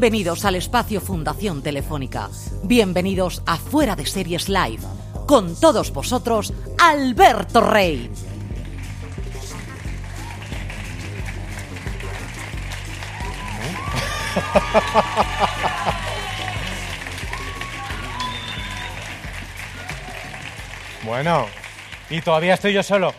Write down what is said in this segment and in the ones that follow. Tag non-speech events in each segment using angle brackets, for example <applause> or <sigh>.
Bienvenidos al espacio Fundación Telefónica. Bienvenidos a Fuera de Series Live. Con todos vosotros, Alberto Rey. Bueno, y todavía estoy yo solo.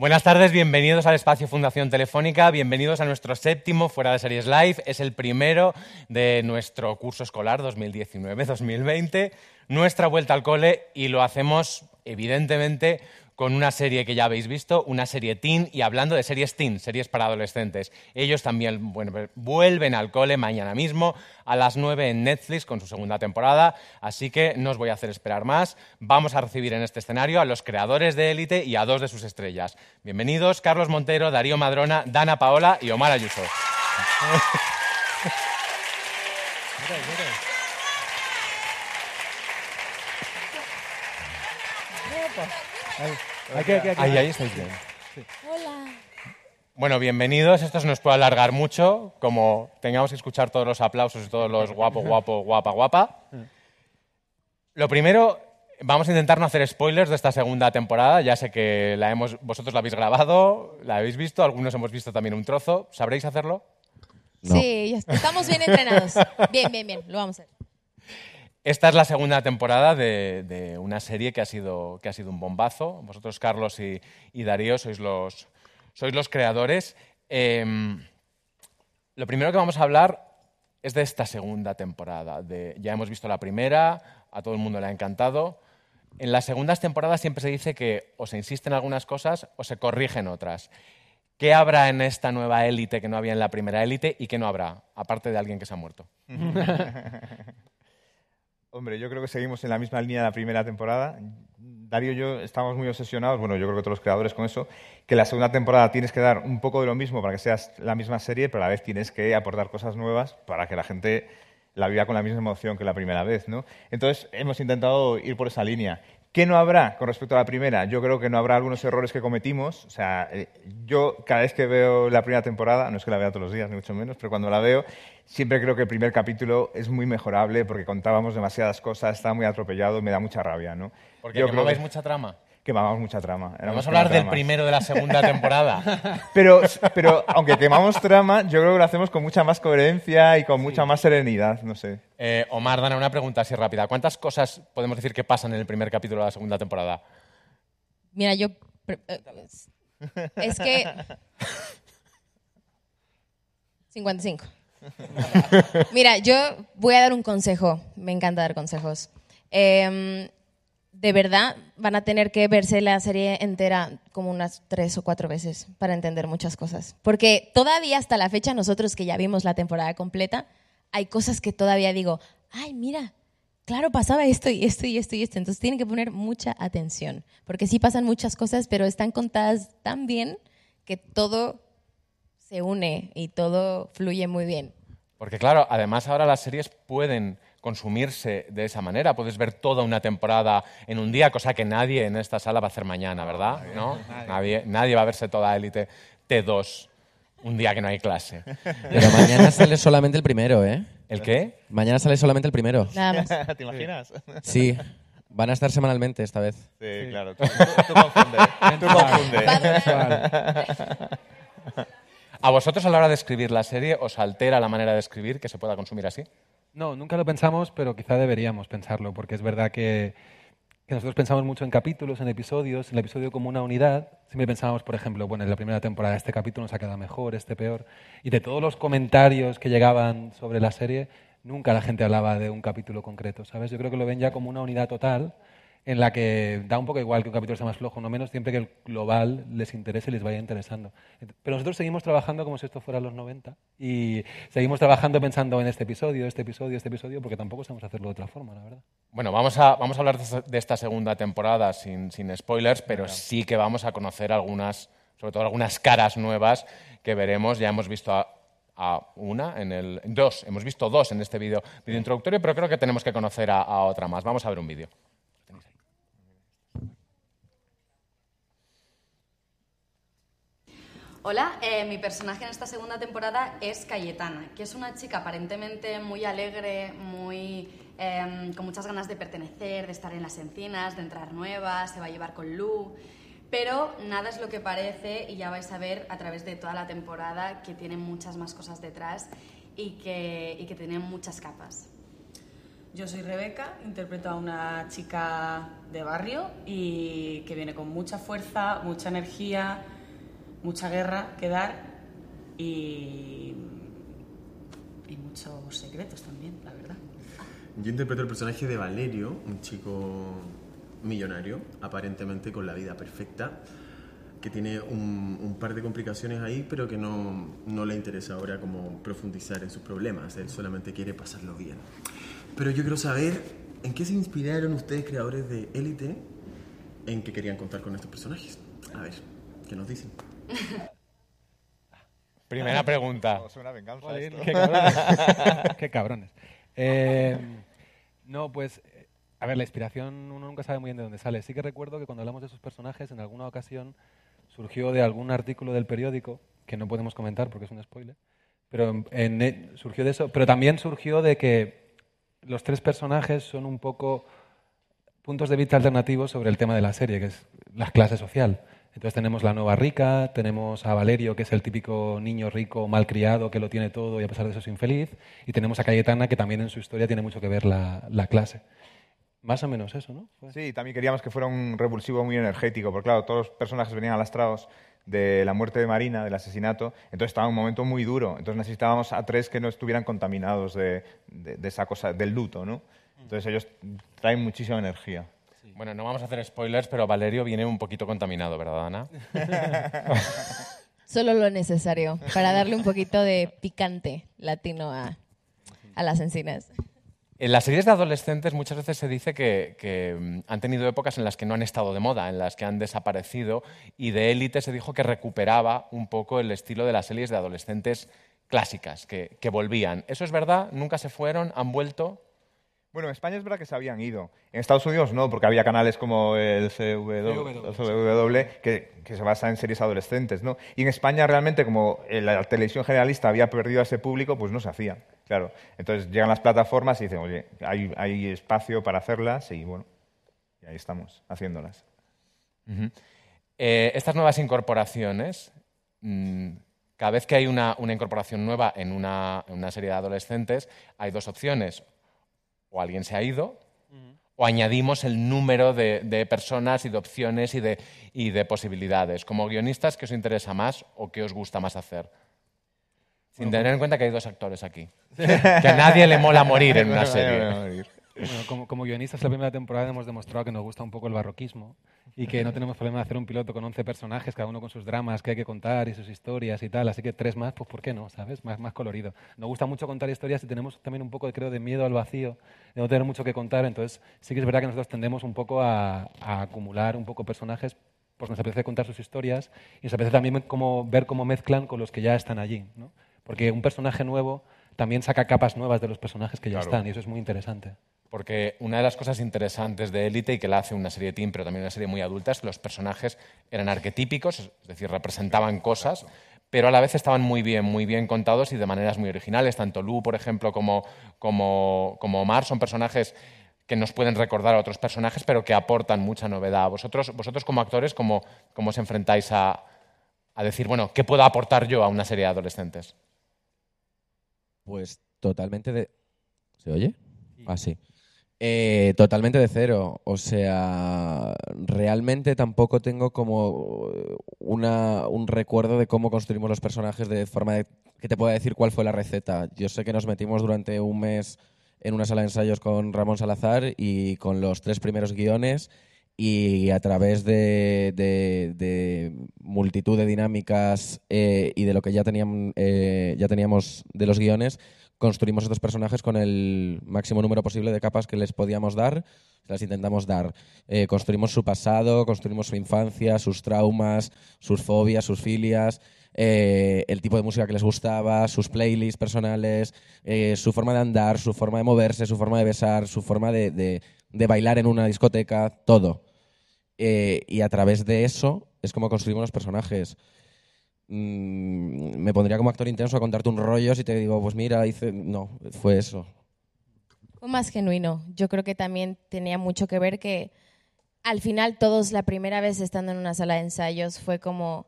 Buenas tardes, bienvenidos al espacio Fundación Telefónica, bienvenidos a nuestro séptimo Fuera de Series Live. Es el primero de nuestro curso escolar 2019-2020, nuestra vuelta al cole y lo hacemos evidentemente con una serie que ya habéis visto, una serie teen, y hablando de series teen, series para adolescentes. Ellos también bueno, vuelven al cole mañana mismo a las 9 en Netflix con su segunda temporada, así que no os voy a hacer esperar más. Vamos a recibir en este escenario a los creadores de Élite y a dos de sus estrellas. Bienvenidos Carlos Montero, Darío Madrona, Dana Paola y Omar Ayuso. <laughs> Ahí, ahí estáis bien. Hola. Bueno, bienvenidos. Esto se nos puede alargar mucho, como tengamos que escuchar todos los aplausos y todos los guapo, guapo, guapa, guapa. Lo primero, vamos a intentar no hacer spoilers de esta segunda temporada. Ya sé que la hemos, vosotros la habéis grabado, la habéis visto, algunos hemos visto también un trozo. ¿Sabréis hacerlo? Sí, estamos bien entrenados. Bien, bien, bien. Lo vamos a hacer. Esta es la segunda temporada de, una serie que ha, sido, que ha sido un bombazo. Vosotros, Carlos y, Darío, sois los, sois los creadores. Em, lo primero que vamos a hablar es de esta segunda temporada. Ya hemos visto la primera, a todo el mundo le ha encantado. En las segundas temporadas siempre se dice que o se insisten algunas cosas o se corrigen otras. ¿Qué habrá en esta nueva élite que no había en la primera élite y qué no habrá, aparte de alguien que se ha muerto? <laughs> Hombre, yo creo que seguimos en la misma línea de la primera temporada. Darío y yo estamos muy obsesionados, bueno, yo creo que todos los creadores con eso, que la segunda temporada tienes que dar un poco de lo mismo para que seas la misma serie, pero a la vez tienes que aportar cosas nuevas para que la gente la viva con la misma emoción que la primera vez, ¿no? Entonces, hemos intentado ir por esa línea. ¿Qué no habrá con respecto a la primera? Yo creo que no habrá algunos errores que cometimos. O sea, eh, yo cada vez que veo la primera temporada, no es que la vea todos los días, ni mucho menos, pero cuando la veo, siempre creo que el primer capítulo es muy mejorable porque contábamos demasiadas cosas, estaba muy atropellado y me da mucha rabia, ¿no? Porque Yo creo que mucha trama. Quemamos mucha trama. éramos Vamos a hablar del primero de la segunda <laughs> temporada. Pero, pero aunque quemamos trama, yo creo que lo hacemos con mucha más coherencia y con mucha más serenidad, no sé. Eh, Omar, Dana, una pregunta así rápida. ¿Cuántas cosas podemos decir que pasan en el primer capítulo de la segunda temporada? Mira, yo. eh, Es que. 55. Mira, yo voy a dar un consejo. Me encanta dar consejos. Em, de verdad, van a tener que verse la serie entera como unas tres o cuatro veces para entender muchas cosas. Porque todavía hasta la fecha, nosotros que ya vimos la temporada completa, hay cosas que todavía digo, ay, mira, claro, pasaba esto y esto y esto y esto. Entonces tienen que poner mucha atención, porque sí pasan muchas cosas, pero están contadas tan bien que todo se une y todo fluye muy bien. Porque claro, además ahora las series pueden consumirse de esa manera. Puedes ver toda una temporada en un día, cosa que nadie en esta sala va a hacer mañana, ¿verdad? ¿No? Nadie, nadie va a verse toda Élite T2 un día que no hay clase. <laughs> Pero mañana sale solamente el primero, ¿eh? ¿El qué? Mañana sale solamente el primero. Nada más. <laughs> ¿Te imaginas? Sí. Van a estar semanalmente esta vez. Sí, claro. Tú, tú confundes. Tú confundes. ¿A vosotros a la hora de escribir la serie os altera la manera de escribir que se pueda consumir así? No, nunca lo pensamos, pero quizá deberíamos pensarlo, porque es verdad que, nosotros pensamos mucho en capítulos, en episodios, en el episodio como una unidad. Siempre pensábamos, por ejemplo, bueno, en la primera temporada este capítulo nos ha quedado mejor, este peor. Y de todos los comentarios que llegaban sobre la serie, nunca la gente hablaba de un capítulo concreto, ¿sabes? Yo creo que lo ven ya como una unidad total en la que da un poco igual que un capítulo sea más flojo o no menos, siempre que el global les interese y les vaya interesando. Pero nosotros seguimos trabajando como si esto fuera los 90 y seguimos trabajando pensando en este episodio, este episodio, este episodio, porque tampoco sabemos hacerlo de otra forma, la verdad. Bueno, vamos a, vamos a hablar de esta- segunda temporada sin, sin spoilers, pero sí que vamos a conocer algunas, sobre todo algunas caras nuevas que veremos. Ya hemos visto a, a una, en el, dos, hemos visto dos en este vídeo vídeo introductorio, pero creo que tenemos que conocer a, a otra más. Vamos a ver un vídeo. Hola, eh, mi personaje en esta segunda temporada es Cayetana, que es una chica aparentemente muy alegre, muy, em, con muchas ganas de pertenecer, de estar en las encinas, de entrar nueva, se va a llevar con Lu, pero nada es lo que parece y ya vais a ver a través de toda la temporada que tiene muchas más cosas detrás y que, y que tiene muchas capas. Yo soy Rebeca, interpreto a una chica de barrio y que viene con mucha fuerza, mucha energía, mucha guerra que dar y, muchos secretos también, la verdad. Yo interpreto el personaje de Valerio, un chico millonario, aparentemente con la vida perfecta, que tiene un, par de complicaciones ahí, pero que no, no le interesa ahora como profundizar en sus problemas, él solamente quiere pasarlo bien. Pero yo quiero saber en qué se inspiraron ustedes, creadores de Élite, en que querían contar con estos personajes. A ver, ¿qué nos dicen? Primera pregunta. No, suena venganza Joder, esto. qué cabrones. <laughs> Qué cabrones. Eh, no, pues, a ver, la inspiración uno nunca sabe muy bien de dónde sale. Sí que recuerdo que cuando hablamos de esos personajes, en alguna ocasión surgió de algún artículo del periódico, que no podemos comentar porque es un spoiler, pero en- en surgió de eso, pero también surgió de que los tres personajes son un poco puntos de vista alternativos sobre el tema de la serie, que es la clase social. Entonces tenemos la nueva rica, tenemos a Valerio, que es el típico niño rico, malcriado, que lo tiene todo y a pesar de eso es infeliz, y tenemos a Cayetana, que también en su historia tiene mucho que ver la, la clase. Más o menos eso, ¿no? Sí, también queríamos que fuera un revulsivo muy energético, porque claro, todos los personajes venían alastrados de la muerte de Marina, del asesinato, entonces estaba un momento muy duro, entonces necesitábamos a tres que no estuvieran contaminados de- de esa cosa, del luto, ¿no? Entonces ellos traen muchísima energía. Bueno, no vamos a hacer spoilers, pero Valerio viene un poquito contaminado, ¿verdad, Ana? <laughs> Solo lo necesario para darle un poquito de picante latino a, a las encinas. En las series de adolescentes muchas veces se dice que, que, mm, han tenido épocas en las que no han estado de moda, en las que han desaparecido, y de Élite se dijo que recuperaba un poco el estilo de las series de adolescentes clásicas, que, que volvían. ¿Eso es verdad? ¿Nunca se fueron? ¿Han vuelto? Bueno, en España es verdad que se habían ido. En Estados Unidos no, porque había canales como el CW, el CW, que, que se basa en series adolescentes, ¿no? Y en España realmente, como la televisión generalista había perdido a ese público, pues no se hacía, claro. Entonces llegan las plataformas y dicen, oye, hay, hay espacio para hacerlas y bueno, y ahí estamos, haciéndolas. Eh, estas nuevas incorporaciones, mm, cada vez que hay una, una incorporación nueva en una, en una serie de adolescentes, hay dos opciones. O alguien se ha ido, o añadimos el número de, de personas y de opciones y de, y de posibilidades. Como guionistas, ¿qué os interesa más o qué os gusta más hacer? Sin tener en cuenta que hay dos actores aquí. <laughs> que a nadie le mola morir en una serie. Bueno, como, como guionistas, la primera temporada hemos demostrado que nos gusta un poco el barroquismo y que no tenemos problema de hacer un piloto con 11 personajes, cada uno con sus dramas que hay que contar y sus historias y tal. Así que tres más, pues ¿por qué no? ¿Sabes? Más, más colorido. Nos gusta mucho contar historias y tenemos también un poco, creo, de miedo al vacío, de no tener mucho que contar. Entonces, sí que es verdad que nosotros tendemos un poco a, a acumular un poco personajes, pues nos apetece contar sus historias y nos apetece también como, ver cómo mezclan con los que ya están allí. ¿no? Porque un personaje nuevo también saca capas nuevas de los personajes que ya Claro. están y eso es muy interesante. Porque una de las cosas interesantes de Élite y que la hace una serie teen, pero también una serie muy adulta, es que los personajes eran arquetípicos, es decir, representaban cosas, pero a la vez estaban muy bien, muy bien contados y de maneras muy originales. Tanto Lu, por ejemplo, como, como, como Omar son personajes que nos pueden recordar a otros personajes, pero que aportan mucha novedad. Vosotros, vosotros como actores, ¿cómo, cómo os enfrentáis a, a decir, bueno, ¿qué puedo aportar yo a una serie de adolescentes? Pues totalmente de... ¿Se oye? Ah, sí. Eh, totalmente de cero. O sea, realmente tampoco tengo como una, un recuerdo de cómo construimos los personajes de forma de que te pueda decir cuál fue la receta. Yo sé que nos metimos durante un mes en una sala de ensayos con Ramón Salazar y con los tres primeros guiones y a través de, de- de multitud de dinámicas eh, y de lo que ya teníamos, ya teníamos de los guiones, construimos estos personajes con el máximo número posible de capas que les podíamos dar, las intentamos dar. Eh, construimos su pasado, construimos su infancia, sus traumas, sus fobias, sus filias, eh, el tipo de música que les gustaba, sus playlists personales, eh, su forma de andar, su forma de moverse, su forma de besar, su forma de, de- de bailar en una discoteca, todo. Eh, y a través de eso es como construimos los personajes. Mm, me pondría como actor intenso a contarte un rollo si te digo, pues mira, hice... No, fue eso. Fue más genuino. Yo creo que también tenía mucho que ver que al final todos la primera vez estando en una sala de ensayos fue como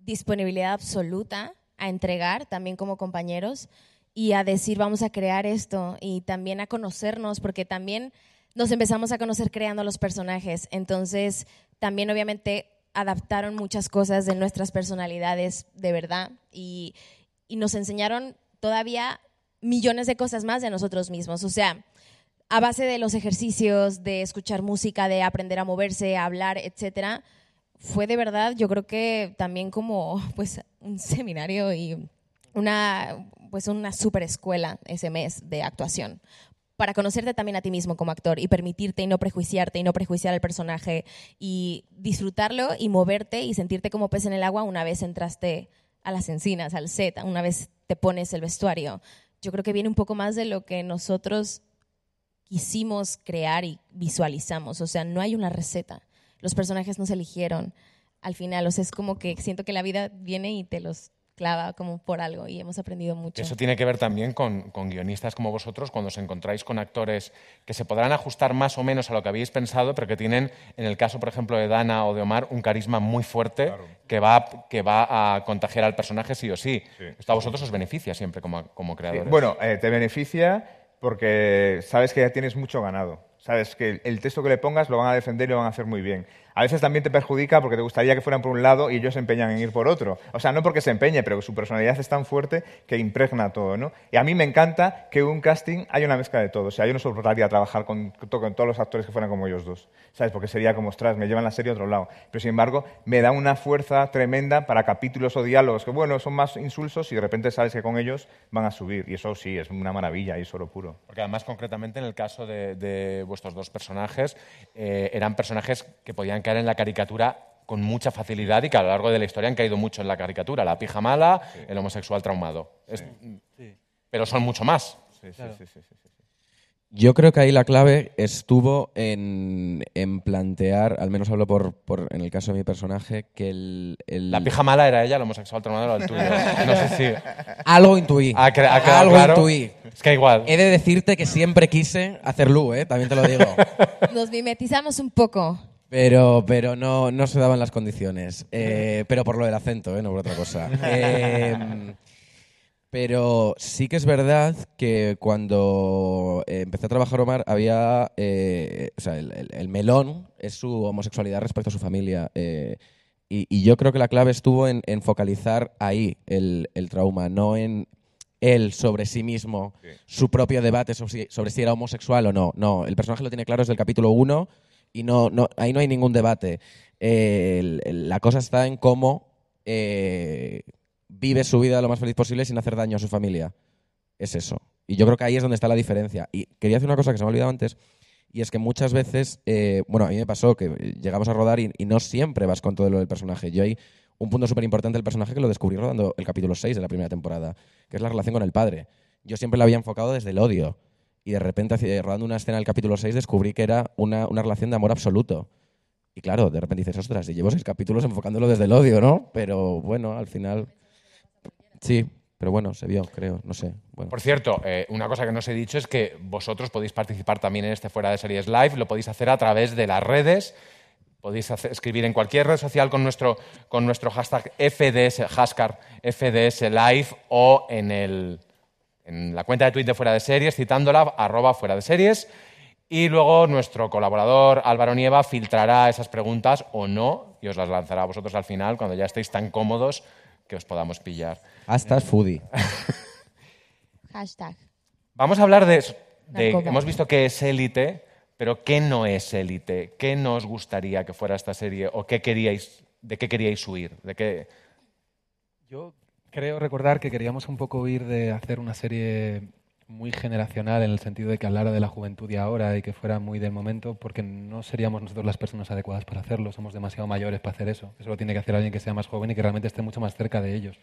disponibilidad absoluta a entregar, también como compañeros, y a decir vamos a crear esto y también a conocernos, porque también nos empezamos a conocer creando los personajes. Entonces, también obviamente adaptaron muchas cosas de nuestras personalidades de verdad y, y nos enseñaron todavía millones de cosas más de nosotros mismos. O sea, a base de los ejercicios, de escuchar música, de aprender a moverse, a hablar, etcétera, fue de verdad, yo creo que también como pues un seminario y una pues una super escuela ese mes de actuación para conocerte también a ti mismo como actor y permitirte y no prejuiciarte y no prejuiciar al personaje y disfrutarlo y moverte y sentirte como pez en el agua una vez entraste a las encinas, al set, una vez te pones el vestuario. Yo creo que viene un poco más de lo que nosotros quisimos crear y visualizamos. O sea, no hay una receta. Los personajes no se eligieron al final. O sea, es como que siento que la vida viene y te los clava como por algo y hemos aprendido mucho. Eso tiene que ver también con, con guionistas como vosotros, cuando os encontráis con actores que se podrán ajustar más o menos a lo que habéis pensado, pero que tienen, en el caso, por ejemplo, de Dana o de Omar, un carisma muy fuerte que, va, que va a contagiar al personaje sí o sí. Esto a vosotros os beneficia siempre como, como Sí, creadores. Bueno, eh, te beneficia porque sabes que ya tienes mucho ganado. Sabes que el texto que le pongas lo van a defender y lo van a hacer muy bien. A veces también te perjudica porque te gustaría que fueran por un lado y ellos se empeñan en ir por otro. O sea, no porque se empeñe, pero su personalidad es tan fuerte que impregna todo, ¿no? Y a mí me encanta que un casting haya una mezcla de todo. O sea, yo no soportaría trabajar con, con todos los actores que fueran como ellos dos, ¿sabes? Porque sería como, ostras, me llevan la serie a otro lado. Pero sin embargo, me da una fuerza tremenda para capítulos o diálogos que, bueno, son más insulsos y de repente sabes que con ellos van a subir. Y eso sí, es una maravilla y es oro puro. Porque además, concretamente, en el caso de, de vuestros dos personajes, eh, eran personajes que podían caer en la caricatura con mucha facilidad y que a lo largo de la historia han caído mucho en la caricatura. La pija mala, el homosexual traumado. Es- Pero son mucho más. Sí, sí, sí, sí, sí, sí. Yo creo que ahí la clave estuvo en, en plantear, al menos hablo por, por- en el caso de mi personaje, que el... el- La pija mala era ella, el homosexual traumado era el tuyo. <laughs> No sé si... Algo intuí. ¿Ha, cre- ha quedado Algo claro? intuí. Es que igual. He de decirte que siempre quise hacer Lu, ¿eh? también te lo digo. <laughs> Nos mimetizamos un poco. Pero, pero no, no se daban las condiciones. Eh, pero por lo del acento, ¿eh? no por otra cosa. <laughs> Eh, pero sí que es verdad que cuando eh, empecé a trabajar Omar había... eh, o sea, el, el- el melón es su homosexualidad respecto a su familia. eh, y, y yo creo que la clave estuvo en, en focalizar ahí el, el trauma, no en él sobre sí mismo, su propio debate sobre si, sobre si era homosexual o no. No, el personaje lo tiene claro desde el capítulo 1 y no, no, ahí no hay ningún debate. Eh, la cosa está en cómo eh, vive su vida lo más feliz posible sin hacer daño a su familia. Es eso. Y yo creo que ahí es donde está la diferencia. Y quería decir una cosa que se me ha olvidado antes, y es que muchas veces, eh, bueno, a mí me pasó que llegamos a rodar y, y no siempre vas con todo lo del personaje. Yo hay un punto súper importante del personaje que lo descubrí rodando el capítulo 6 de la primera temporada, que es la relación con el padre. Yo siempre la había enfocado desde el odio. Y de repente, rodando una escena del capítulo 6, descubrí que era una, una relación de amor absoluto. Y claro, de repente dices, ostras, y llevo seis capítulos enfocándolo desde el odio, ¿no? Pero bueno, al final. Sí, pero bueno, se vio, creo, no sé. Bueno. Por cierto, eh, una cosa que no os he dicho es que vosotros podéis participar también en este Fuera de Series Live, lo podéis hacer a través de las redes, podéis escribir en cualquier red social con nuestro, con nuestro hashtag FDS, hashtag FDS Live o en, el, en la cuenta de Twitter de Fuera de Series, citándola, arroba Fuera de Series. Y luego nuestro colaborador Álvaro Nieva filtrará esas preguntas o no y os las lanzará a vosotros al final cuando ya estéis tan cómodos que os podamos pillar. Hasta foodie. <laughs> Hashtag. Vamos a hablar de, hemos visto que es élite, pero ¿qué no es élite? ¿Qué no os gustaría que fuera esta serie o qué queríais, de qué queríais huir? ¿De qué? Yo creo recordar que queríamos un poco huir de hacer una serie muy generacional en el sentido de que hablara de la juventud y ahora y que fuera muy del momento, porque no seríamos nosotros las personas adecuadas para hacerlo, somos demasiado mayores para hacer eso. Eso lo tiene que hacer alguien que sea más joven y que realmente esté mucho más cerca de ellos.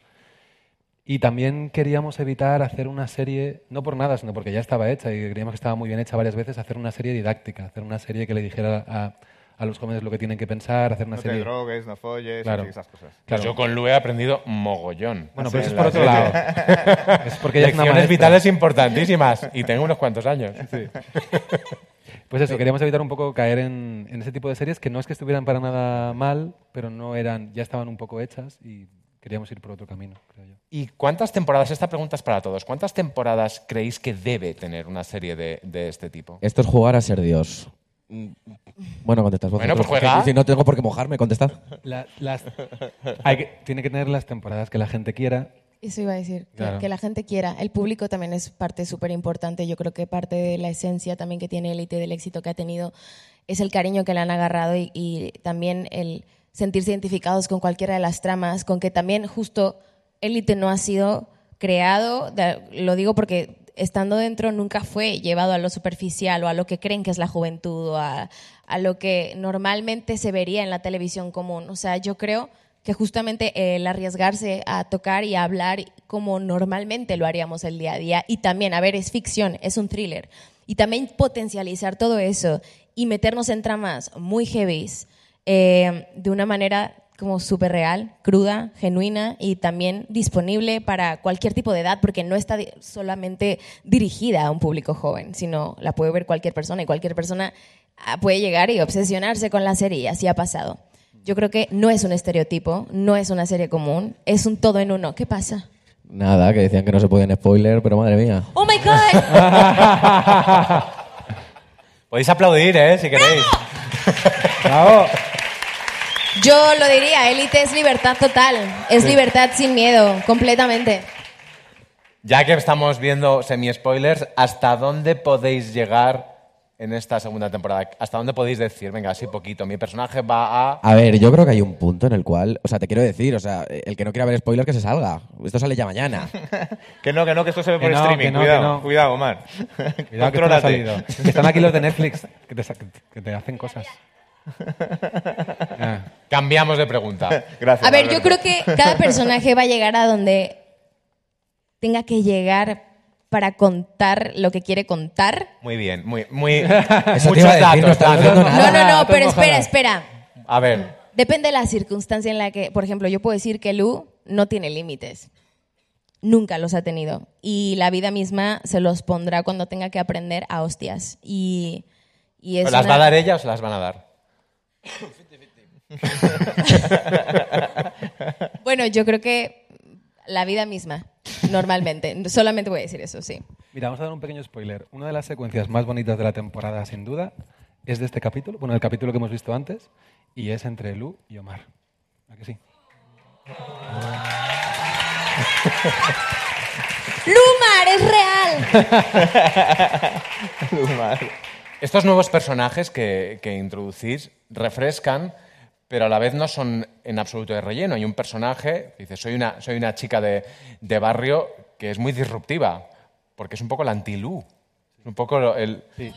Y también queríamos evitar hacer una serie, no por nada, sino porque ya estaba hecha y creíamos que estaba muy bien hecha varias veces, hacer una serie didáctica, hacer una serie que le dijera a, a los jóvenes lo que tienen que pensar, hacer una No serie... drogues, no folles, Claro. y esas cosas. Claro. yo con Lu he aprendido mogollón. Bueno, pero eso es por otro lado. Es porque ella es una Lecciones maestra. vitales importantísimas. Y tengo unos cuantos años. Pues eso, queríamos evitar un poco caer en, en ese tipo de series que no es que estuvieran para nada mal, pero no eran, ya estaban un poco hechas y queríamos ir por otro camino, creo yo. ¿Y cuántas temporadas? Esta pregunta es para todos. ¿Cuántas temporadas creéis que debe tener una serie de, de este tipo? Esto es jugar a ser Dios. Bueno, contestad Bueno, vosotros. pues juega. Si no tengo por qué mojarme, contestad. La- las, hay que, tiene que tener las temporadas que la gente quiera. Eso iba a decir, que, Claro. que la gente quiera. El público también es parte súper importante. Yo creo que parte de la esencia también que tiene Elite, del éxito que ha tenido, es el cariño que le han agarrado y, y también el sentirse identificados con cualquiera de las tramas, con que también justo Elite no ha sido creado, de- lo digo porque estando dentro nunca fue llevado a lo superficial o a lo que creen que es la juventud o a, a lo que normalmente se vería en la televisión común. O sea, yo creo que justamente el arriesgarse a tocar y a hablar como normalmente lo haríamos el día a día y también, a ver, es ficción, es un thriller y también potencializar todo eso y meternos en tramas muy heavies eh, de una manera como súper real, cruda, genuina y también disponible para cualquier tipo de edad, porque no está solamente dirigida a un público joven, sino la puede ver cualquier persona y cualquier persona ah, puede llegar y obsesionarse con la serie y así ha pasado. Yo creo que no es un estereotipo, no es una serie común, es un todo en uno. ¿Qué pasa? Nada, que decían que no se podían spoiler, pero madre mía. ¡Oh, my God! <laughs> Podéis aplaudir, ¿eh? Si queréis. ¡Bravo! <laughs> Yo lo diría, élite es libertad total, es libertad sin miedo, completamente. Ya que estamos viendo semi-spoilers, ¿hasta dónde podéis llegar en esta segunda temporada? ¿Hasta dónde podéis decir, venga, así poquito, mi personaje va a... A ver, yo creo que hay un punto en el cual, o sea, te quiero decir, o sea, el que no quiera ver spoiler que se salga. Esto sale ya mañana. <laughs> Que no, que no, que esto se ve Que por no, streaming. que no, cuidado, que no. cuidado, Omar. Cuidado que esto no ha salido. <laughs> Están aquí los de Netflix que te, que te hacen cosas. Ah. <laughs> Cambiamos de pregunta. <laughs> Gracias. A ver, yo creo que cada personaje va a llegar a donde tenga que llegar para contar lo que quiere contar. Muy bien, muy, muy... <laughs> Muchos datos, no datos. No, nada. no, pero espera, espera. A ver, Depende de la circunstancia en la que, por ejemplo, yo puedo decir que Lu no tiene límites. Nunca los ha tenido. Y la vida misma se los pondrá cuando tenga que aprender a hostias. Y, y es ¿las una- va a dar ella o se las van a dar? <laughs> Bueno, yo creo que la vida misma, normalmente. Solamente voy a decir eso, sí. Mira, vamos a dar un pequeño spoiler. Una de las secuencias más bonitas de la temporada, sin duda, es de este capítulo, bueno, el capítulo que hemos visto antes, y es entre Lu y Omar. ¿A que sí? ¡Lumar, es real! <laughs> Omar. Estos nuevos personajes que, que introducís refrescan, pero a la vez no son en absoluto de relleno. Hay un personaje, que dice, soy una, soy una chica de, de barrio que es muy disruptiva, porque es un poco la anti-Lu. Es un poco lo- el... Sí.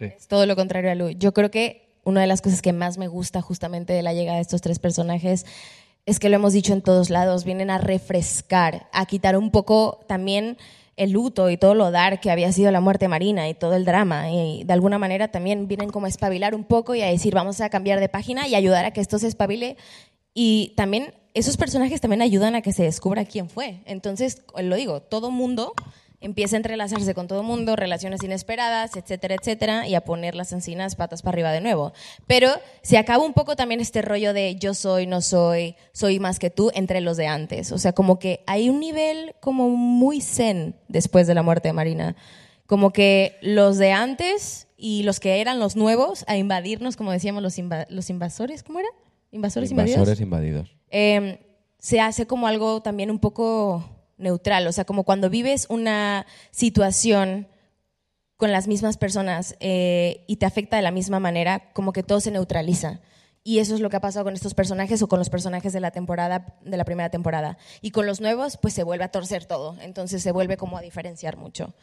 Es todo lo contrario a Lu. Yo creo que una de las cosas que más me gusta justamente de la llegada de estos tres personajes es que lo hemos dicho en todos lados, vienen a refrescar, a quitar un poco también el luto y todo lo dar que había sido la muerte marina y todo el drama. Y de alguna manera también vienen como a espabilar un poco y a decir, vamos a cambiar de página y ayudar a que esto se espabile. Y también esos personajes también ayudan a que se descubra quién fue. Entonces, lo digo, todo mundo empieza a entrelazarse con todo mundo, relaciones inesperadas, etcétera, etcétera, y a poner las encinas patas para arriba de nuevo. Pero se acaba un poco también este rollo de yo soy, no soy, soy más que tú entre los de antes. O sea, como que hay un nivel como muy zen después de la muerte de Marina. Como que los de antes y los que eran los nuevos a invadirnos, como decíamos, los, los invasores, ¿cómo era? Invasores, invadidos Invasores invadidos. eh, se hace como algo también un poco neutral, o sea, como cuando vives una situación con las mismas personas eh, y te afecta de la misma manera, como que todo se neutraliza. Y eso es lo que ha pasado con estos personajes o con los personajes de la temporada, de la primera temporada. Y con los nuevos, pues se vuelve a torcer todo. Entonces se vuelve como a diferenciar mucho.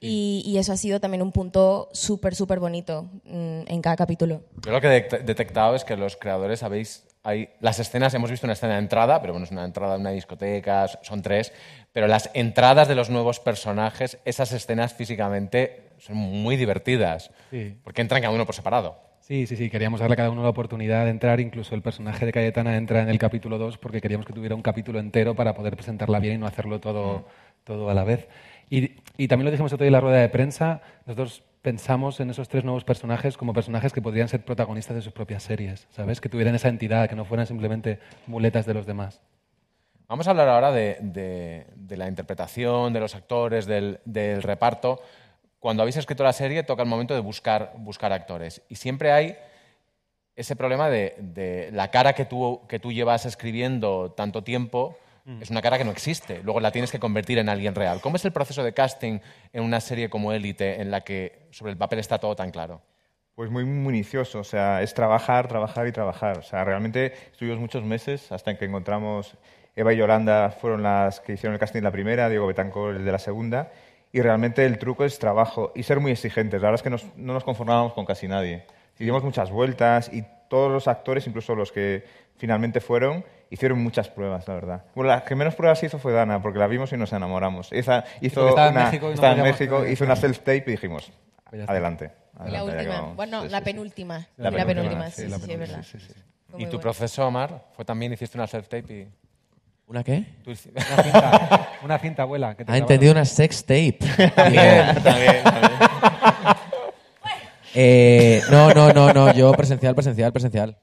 Y, y eso ha sido también un punto súper, súper bonito mm, en cada capítulo. Yo lo que he det- detectado es que los creadores habéis. Hay, las escenas, hemos visto una escena de entrada, pero bueno, es una entrada de una discoteca, son tres, pero las entradas de los nuevos personajes, esas escenas físicamente son muy divertidas, Sí. porque entran cada uno por separado. Sí, sí, sí, queríamos darle a cada uno la oportunidad de entrar, incluso el personaje de Cayetana entra en el capítulo 2 porque queríamos que tuviera un capítulo entero para poder presentarla bien y no hacerlo todo, todo a la vez. Y, y también lo dijimos otro día en la rueda de prensa, nosotros pensamos en esos tres nuevos personajes como personajes que podrían ser protagonistas de sus propias series, ¿sabes? Que tuvieran esa entidad, que no fueran simplemente muletas de los demás. Vamos a hablar ahora de, la interpretación, de los actores, del, reparto. Cuando habéis escrito la serie, toca el momento de buscar, actores. Y siempre hay ese problema de, de la cara que tú, que tú llevas escribiendo tanto tiempo. Es una cara que no existe. Luego la tienes que convertir en alguien real. ¿Cómo es el proceso de casting en una serie como Élite, en la que sobre el papel está todo tan claro? Pues muy minucioso, o sea, es trabajar, trabajar y trabajar. O sea, realmente estuvimos muchos meses hasta que encontramos Eva y Yolanda fueron las que hicieron el casting la primera, Diego Betancor el de la segunda, y realmente el truco es trabajo y ser muy exigentes. La verdad es que nos- no nos conformábamos con casi nadie. Dimos muchas vueltas y todos los actores, incluso los que finalmente fueron, hicieron muchas pruebas, la verdad. Bueno, la que menos pruebas hizo fue Dana, porque la vimos y nos enamoramos. Esa hizo estaba en México y no estaba en México, hizo una self-tape y dijimos, Pues adelante. Y la adelante, que última, vamos". bueno, Sí, la sí, sí. penúltima. La La, penúltima, penúltima, sí, sí, la sí, sí, es penúltima, verdad. sí, sí, sí. Fue ¿Y tu bueno. proceso, Omar? ¿Fue también hiciste una self-tape y...? ¿Una qué? <laughs> Una cinta, una cinta abuela. Que te Ha entendido una sex tape. <laughs> También, también, también. Eh, no, no, no, no. Yo presencial, presencial, presencial.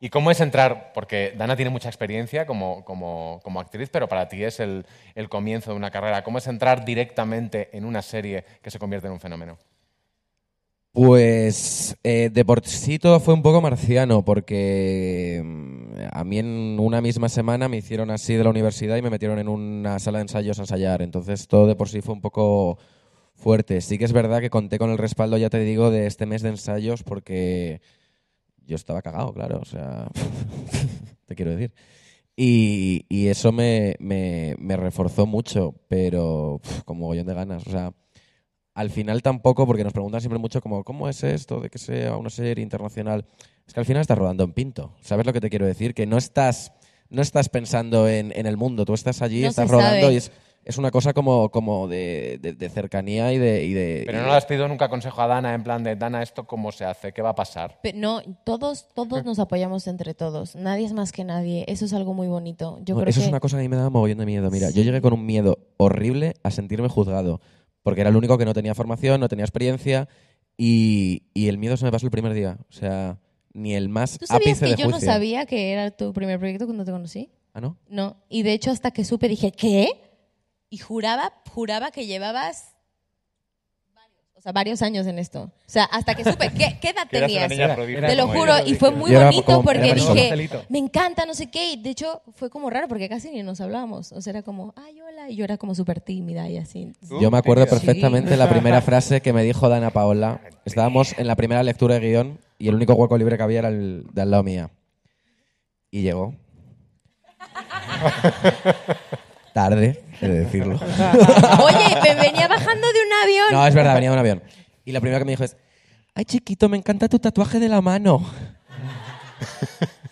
¿Y cómo es entrar? Porque Dana tiene mucha experiencia como, como, como actriz, pero para ti es el, el comienzo de una carrera. ¿Cómo es entrar directamente en una serie que se convierte en un fenómeno? Pues eh, de por sí todo fue un poco marciano, porque mm, a mí en una misma semana me hicieron así de la universidad y me metieron en una sala de ensayos a ensayar. Entonces todo de por sí fue un poco fuerte. Sí que es verdad que conté con el respaldo, ya te digo, de este mes de ensayos porque yo estaba cagado, claro. O sea, <laughs> te quiero decir. Y, y eso me, me- me reforzó mucho, pero pf, con mogollón de ganas. O sea, al final tampoco, porque nos preguntan siempre mucho como, ¿cómo es esto de que sea una serie internacional? Es que al final estás rodando en Pinto. ¿Sabes lo que te quiero decir? Que no estás, no estás pensando en, en el mundo, tú estás allí, No estás rodando sabe. y es, es una cosa como, como de, de- de cercanía y de... y de- Pero no le has pedido nunca consejo a Dana en plan de, Dana, ¿esto cómo se hace? ¿Qué va a pasar? Pe- No, todos, todos <laughs> nos apoyamos entre todos. Nadie es más que nadie. Eso es algo muy bonito. Yo No, creo eso que es una cosa que a mí me da mogollón de miedo. Mira, yo llegué con un miedo horrible a sentirme juzgado, porque era el único que no tenía formación, no tenía experiencia, y, y el miedo se me pasó el primer día. O sea, ni el más ¿Tú sabías ápice que de yo no sabía que era tu primer proyecto cuando te conocí? ¿Ah, no? No. Y de hecho hasta que supe dije, ¿qué? Y juraba, juraba que llevabas varios, o sea, varios años en esto. O sea, hasta que supe, ¿qué, qué edad <laughs> tenías? Te lo juro, y fue muy bonito como- porque dije, Marcelito. me encanta, no sé qué. Y de hecho fue como raro porque casi ni nos hablábamos. O sea, era como, ay, hola. Y yo era como súper tímida y así. ¿Tú? Yo me acuerdo perfectamente la primera frase que me dijo Dana Paola. Estábamos en la primera lectura de guion y el único hueco libre que había era el de al lado mía. Y llegó. <laughs> Tarde, he de decirlo. <laughs> Oye, me venía bajando de un avión. No, es verdad, venía de un avión. Y lo primero que me dijo es, ay chiquito, me encanta tu tatuaje de la mano.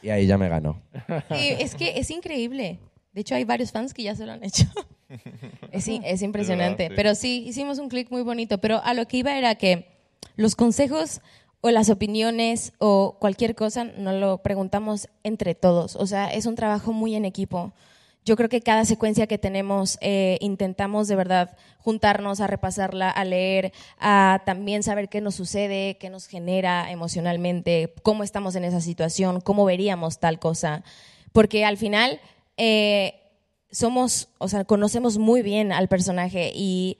Y ahí ya me ganó. Sí, es que es increíble. De hecho, hay varios fans que ya se lo han hecho. Es, es impresionante. verdad, sí. Pero sí, hicimos un clic muy bonito. Pero a lo que iba era que los consejos o las opiniones o cualquier cosa nos lo preguntamos entre todos. O sea, es un trabajo muy en equipo. Yo creo que cada secuencia que tenemos eh, intentamos de verdad juntarnos a repasarla, a leer, a también saber qué nos sucede, qué nos genera emocionalmente, cómo estamos en esa situación, cómo veríamos tal cosa. Porque al final eh, somos, o sea, conocemos muy bien al personaje y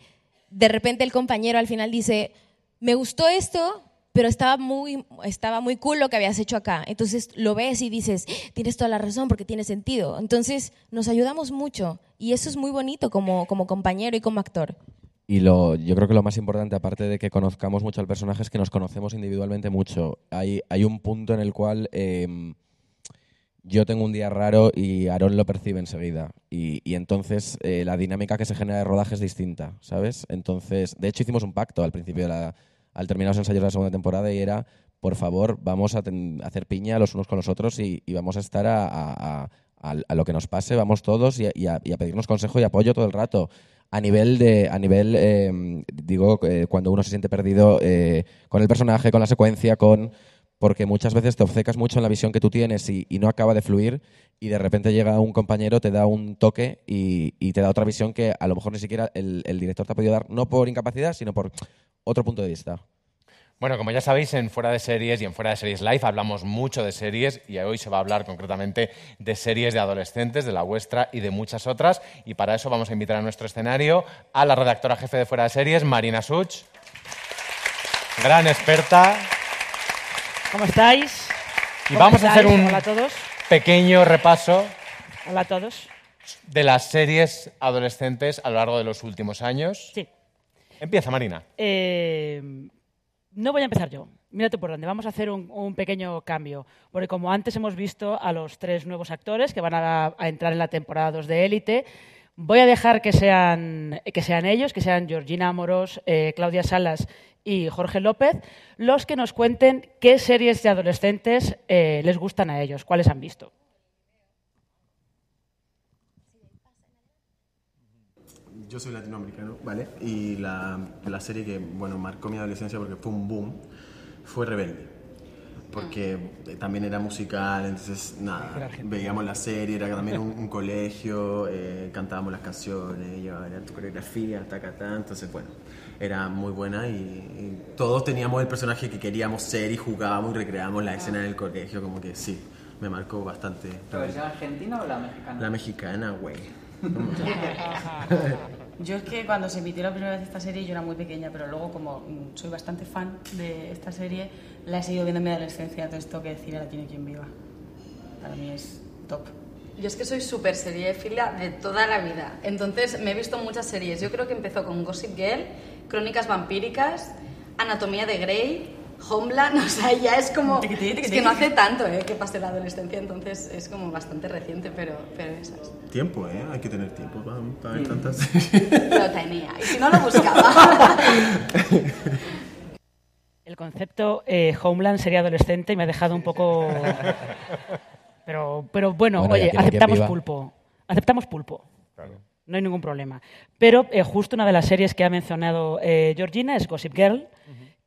de repente el compañero al final dice, me gustó esto, pero estaba muy, estaba muy cool lo que habías hecho acá. Entonces lo ves y dices, tienes toda la razón porque tiene sentido. Entonces nos ayudamos mucho y eso es muy bonito como, como compañero y como actor. Y lo, yo creo que lo más importante, aparte de que conozcamos mucho al personaje, es que nos conocemos individualmente mucho. Hay, hay un punto en el cual em, yo tengo un día raro y Aaron lo percibe enseguida. Y, y entonces eh, la dinámica que se genera de rodaje es distinta, ¿sabes? Entonces, de hecho, hicimos un pacto al principio, de la, al terminar los ensayos de la segunda temporada y era, por favor, vamos a ten- hacer piña los unos con los otros y, y vamos a estar a, lo que nos pase, vamos todos y a, pedirnos consejo y apoyo todo el rato. A nivel de, a nivel, eh, digo, eh, cuando uno se siente perdido eh, con el personaje, con la secuencia, con porque muchas veces te obcecas mucho en la visión que tú tienes y, no acaba de fluir y de repente llega un compañero, te da un toque y, y te da otra visión que a lo mejor ni siquiera el, el director te ha podido dar, no por incapacidad, sino por otro punto de vista. Bueno, como ya sabéis, en Fuera de Series y en Fuera de Series Live hablamos mucho de series y hoy se va a hablar concretamente de series de adolescentes, de la vuestra y de muchas otras. Y para eso vamos a invitar a nuestro escenario a la redactora jefe de Fuera de Series, Marina Such. Gran experta. ¿Cómo estáis? Y ¿Cómo vamos a hacer un Hola a todos. pequeño repaso Hola a todos. de las series adolescentes a lo largo de los últimos años. Sí. Empieza, Marina. Eh, no voy a empezar yo. Mírate por dónde. Vamos a hacer un, un pequeño cambio. Porque como antes hemos visto a los tres nuevos actores que van a, a entrar en la temporada 2 de Élite, voy a dejar que sean, que sean ellos, que sean Georgina Amoros, eh, Claudia Salas y Jorge López, los que nos cuenten qué series de adolescentes eh, les gustan a ellos, cuáles han visto. Yo soy latinoamericano, ¿vale? Y la, la serie que, bueno, marcó mi adolescencia porque fue un boom, fue Rebelde. Porque también era musical, entonces, nada, veíamos la serie, era también un, un colegio, eh, cantábamos las canciones, llevaba tu coreografía, tacatá, entonces, bueno, era muy buena y, y todos teníamos el personaje que queríamos ser y jugábamos y recreábamos la escena del colegio, como que sí, me marcó bastante. ¿La versión argentina o la mexicana? La mexicana, güey. <laughs> Yo es que cuando se emitió la primera vez esta serie yo era muy pequeña, pero luego como mm, soy bastante fan de esta serie, la he seguido viendo en mi adolescencia, entonces tengo que decir a la tiene quien viva. Para mí es top. Yo es que soy súper seriéfila de toda la vida. Entonces me he visto muchas series. Yo creo que empezó con Gossip Girl, Crónicas Vampíricas, Anatomía de Grey, Homeland. <laughs> O sea, ya es como. Es que no hace tanto eh, que pasé la adolescencia, entonces es como bastante reciente, pero, pero esas. Tiempo, ¿eh? Hay que tener tiempo para, para ver tantas. Lo tenía. Y si no, lo buscaba. <laughs> <laughs> El concepto eh, Homeland sería adolescente y me ha dejado un poco... <laughs> Pero, pero bueno, oye, aceptamos pulpo. Aceptamos pulpo. No hay ningún problema. Pero eh, justo una de las series que ha mencionado eh, Georgina es Gossip Girl,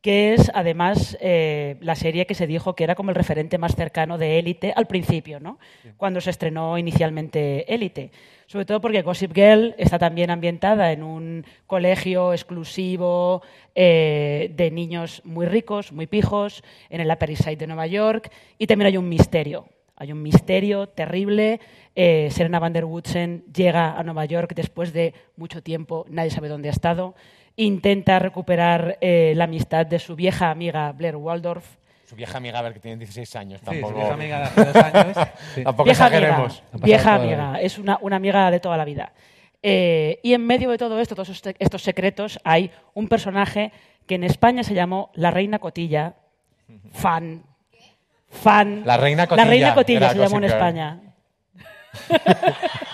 que es además eh, la serie que se dijo que era como el referente más cercano de Élite al principio, ¿no? Cuando se estrenó inicialmente Élite. Sobre todo porque Gossip Girl está también ambientada en un colegio exclusivo eh, de niños muy ricos, muy pijos, en el Upper East Side de Nueva York, y también hay un misterio. Hay un misterio terrible. Eh, Serena van der Woodsen llega a Nueva York después de mucho tiempo, nadie sabe dónde ha estado. Intenta recuperar eh, la amistad de su vieja amiga Blair Waldorf. Su vieja ieja amiga, a ver, que tiene 16 años. Sí, Tampoco, su vieja <laughs> amiga de hace dos años. Sí. tampoco vieja amiga, vieja amiga, es una, una amiga de toda la vida. Eh, y en medio de todo esto, todos este- estos secretos, hay un personaje que en España se llamó la Reina Cotilla, fan, fan. La Reina La Cotilla, Reina Cotilla se llamó en. España. <laughs>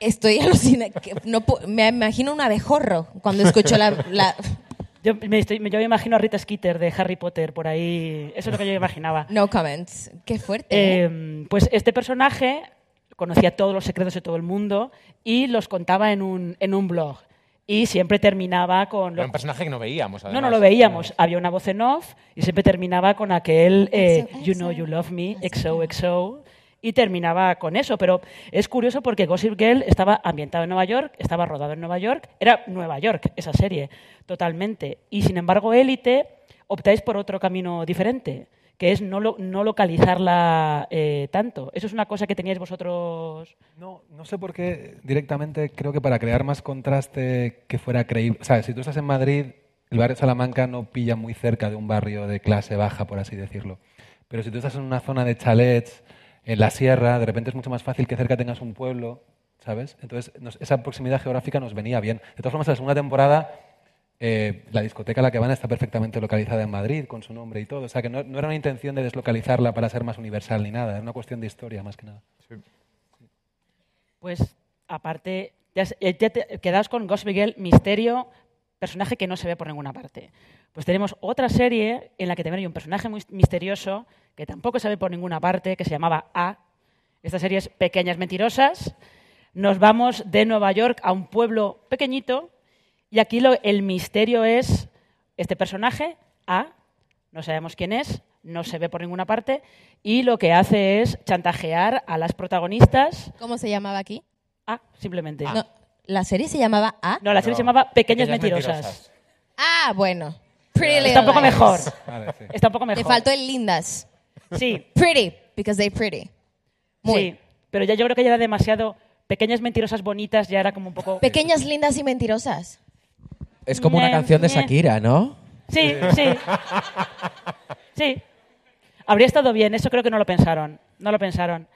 Estoy <laughs> alucinada. que no me imagino un abejorro cuando escucho la... la- <laughs> Yo me, estoy- yo me imagino a Rita Skeeter de Harry Potter por ahí. Eso es lo que yo imaginaba. No comments. Qué fuerte. ¿eh? Eh, pues este personaje conocía todos los secretos de todo el mundo y los contaba en un, en un blog. Y siempre terminaba con... Era un personaje que no veíamos, no, además. no lo veíamos. Había una voz en off y siempre terminaba con aquel eh, You know you love me, XOXO. Y terminaba con eso. Pero es curioso porque Gossip Girl estaba ambientado en Nueva York, estaba rodado en Nueva York. Era Nueva York esa serie, totalmente. Y sin embargo, Élite optáis por otro camino diferente, que es no, lo- no localizarla eh, tanto. ¿Eso es una cosa que teníais vosotros? No, no sé por qué directamente creo que para crear más contraste que fuera creíble. O sea, si tú estás en Madrid, el barrio Salamanca no pilla muy cerca de un barrio de clase baja, por así decirlo. Pero si tú estás en una zona de chalets, en la sierra, de repente es mucho más fácil que cerca tengas un pueblo ¿sabes? Entonces, nos- esa proximidad geográfica nos venía bien. De todas formas, en la segunda temporada, eh, la discoteca a la que van está perfectamente localizada en Madrid, con su nombre y todo. O sea, que no, no era una intención de deslocalizarla para ser más universal ni nada. Era una cuestión de historia, más que nada. Pues, aparte, ya, te- quedaos con Gossip Girl, misterio, personaje que no se ve por ninguna parte. Pues tenemos otra serie en la que también hay un personaje muy misterioso que tampoco se ve por ninguna parte, que se llamaba A. Esta serie es Pequeñas Mentirosas. Nos vamos de Nueva York a un pueblo pequeñito y aquí lo- el misterio es este personaje, A, no sabemos quién es, no se ve por ninguna parte, y lo que hace es chantajear a las protagonistas. ¿Cómo se llamaba aquí? A, simplemente. No, ¿La serie se llamaba A? No, la serie se llamaba Pequeñas, Mentirosas. Ah, bueno. Pretty Little Está un poco Liars. mejor. Está un poco mejor. Le faltó el lindas. Sí. Pretty, because they pretty. Muy. Sí, pero ya yo creo que ya era demasiado. Pequeñas mentirosas bonitas ya era como un poco. Pequeñas, lindas y mentirosas. Es como una canción de. Shakira, ¿no? Sí, sí. Sí. Habría estado bien, eso creo que no lo pensaron. No lo pensaron.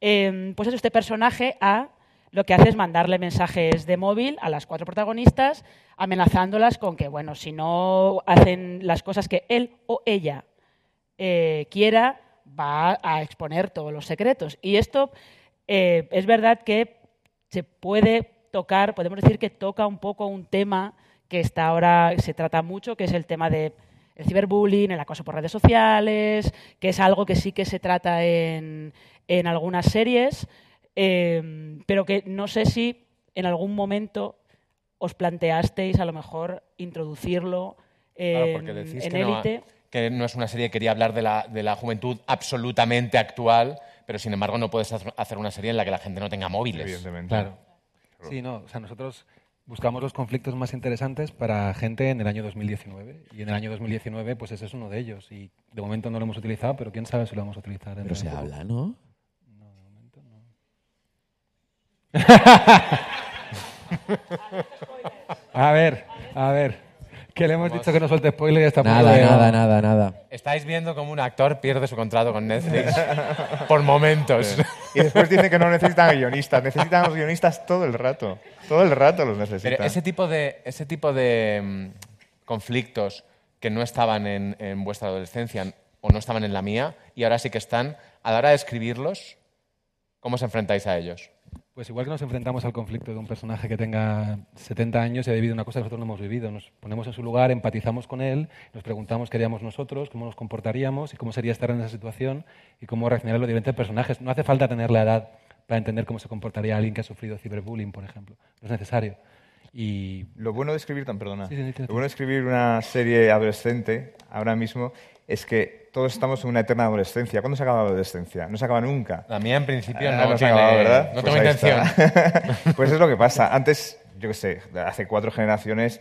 Eh, pues eso, este personaje A lo que hace es mandarle mensajes de móvil a las cuatro protagonistas, amenazándolas con que, bueno, si no hacen las cosas que él o ella eh, quiera, va a exponer todos los secretos. Y esto eh, es verdad que se puede tocar, podemos decir que toca un poco un tema que está ahora, se trata mucho, que es el tema de el ciberbullying, el acoso por redes sociales, que es algo que sí que se trata en, en algunas series, eh, pero que no sé si en algún momento os planteasteis a lo mejor introducirlo Claro, en, porque decís en que no, élite. que no es una serie que quería hablar de la, de la juventud absolutamente actual, pero sin embargo no puedes hacer- una serie en la que la gente no tenga móviles. Evidentemente. Claro. Sí, no, o sea, nosotros buscamos los conflictos más interesantes para gente en el año 2019 y en el año 2019 pues ese es uno de ellos y de momento no lo hemos utilizado, pero quién sabe si lo vamos a utilizar. Pero dentro se habla, ¿no? A ver, a ver. Que le hemos dicho que no suelte spoiler y está Nada, de- nada, nada, nada. Estáis viendo cómo un actor pierde su contrato con Netflix por momentos. Y después dicen que no necesitan guionistas. Necesitan a los guionistas todo el rato. Todo el rato los necesitan. Pero ese tipo de, ese tipo de mm, conflictos que no estaban en, en vuestra adolescencia o no estaban en la mía y ahora sí que están, a la hora de escribirlos, ¿cómo os enfrentáis a ellos? Pues igual que nos enfrentamos al conflicto de un personaje que tenga 70 años y ha vivido una cosa que nosotros no hemos vivido. Nos ponemos en su lugar, empatizamos con él, nos preguntamos qué haríamos nosotros, cómo nos comportaríamos y cómo sería estar en esa situación y cómo reaccionarían los diferentes personajes. No hace falta tener la edad para entender cómo se comportaría alguien que ha sufrido ciberbullying, por ejemplo. No es necesario. Y Lo bueno de escribir, tan perdona, Sí, sí, sí, lo bueno de escribir una serie adolescente ahora mismo es que todos estamos en una eterna adolescencia. ¿Cuándo se acaba la adolescencia? No se acaba nunca. La mía en principio Ah, no, se tiene- acaba, ¿verdad? no Pues tengo intención. <laughs> pues es lo que pasa. Antes, yo qué sé, hace cuatro generaciones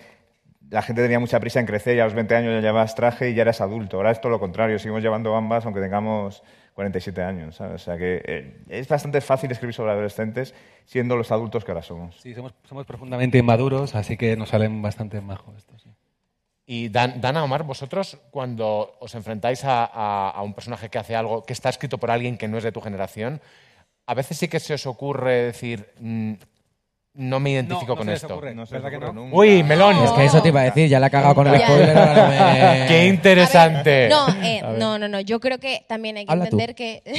la gente tenía mucha prisa en crecer y a los 20 años ya llevabas traje y ya eras adulto. Ahora es todo lo contrario, seguimos llevando ambas aunque tengamos 47 años. ¿sabes? O sea que eh, es bastante fácil escribir sobre adolescentes siendo los adultos que ahora somos. sí, somos, somos profundamente inmaduros, así que nos salen bastante majos estos. sí. Y Dan- Dana, Omar, vosotros cuando os enfrentáis a, a- a un personaje que hace algo que está escrito por alguien que no es de tu generación, a veces sí que se os ocurre decir, mm, no me identifico no con se les esto. ocurre. No se ¿Verdad les que ocurre no? nunca. Uy, melón. Es que eso te iba a decir, ya la he cagado con el spoiler. ahora no me- <laughs> Qué interesante. No, eh, no, no, no. Yo creo que también hay que Habla tú. entender que. <laughs> <laughs>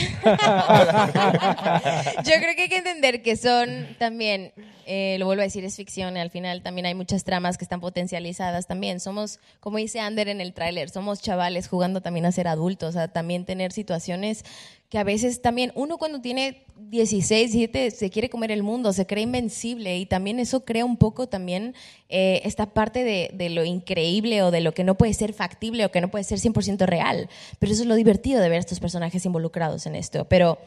Yo creo que hay que entender que son también, eh, lo vuelvo a decir, es ficción. Al final también hay muchas tramas que están potencializadas también. Somos, como dice Ander en el tráiler, somos chavales jugando también a ser adultos, a también tener situaciones que a veces también uno cuando tiene 16, 17 se quiere comer el mundo, se cree invencible y también eso crea un poco también eh, esta parte de, de lo increíble o de lo que no puede ser factible o que no puede ser 100% real. Pero eso es lo divertido de ver a estos personajes involucrados en esto. Pero,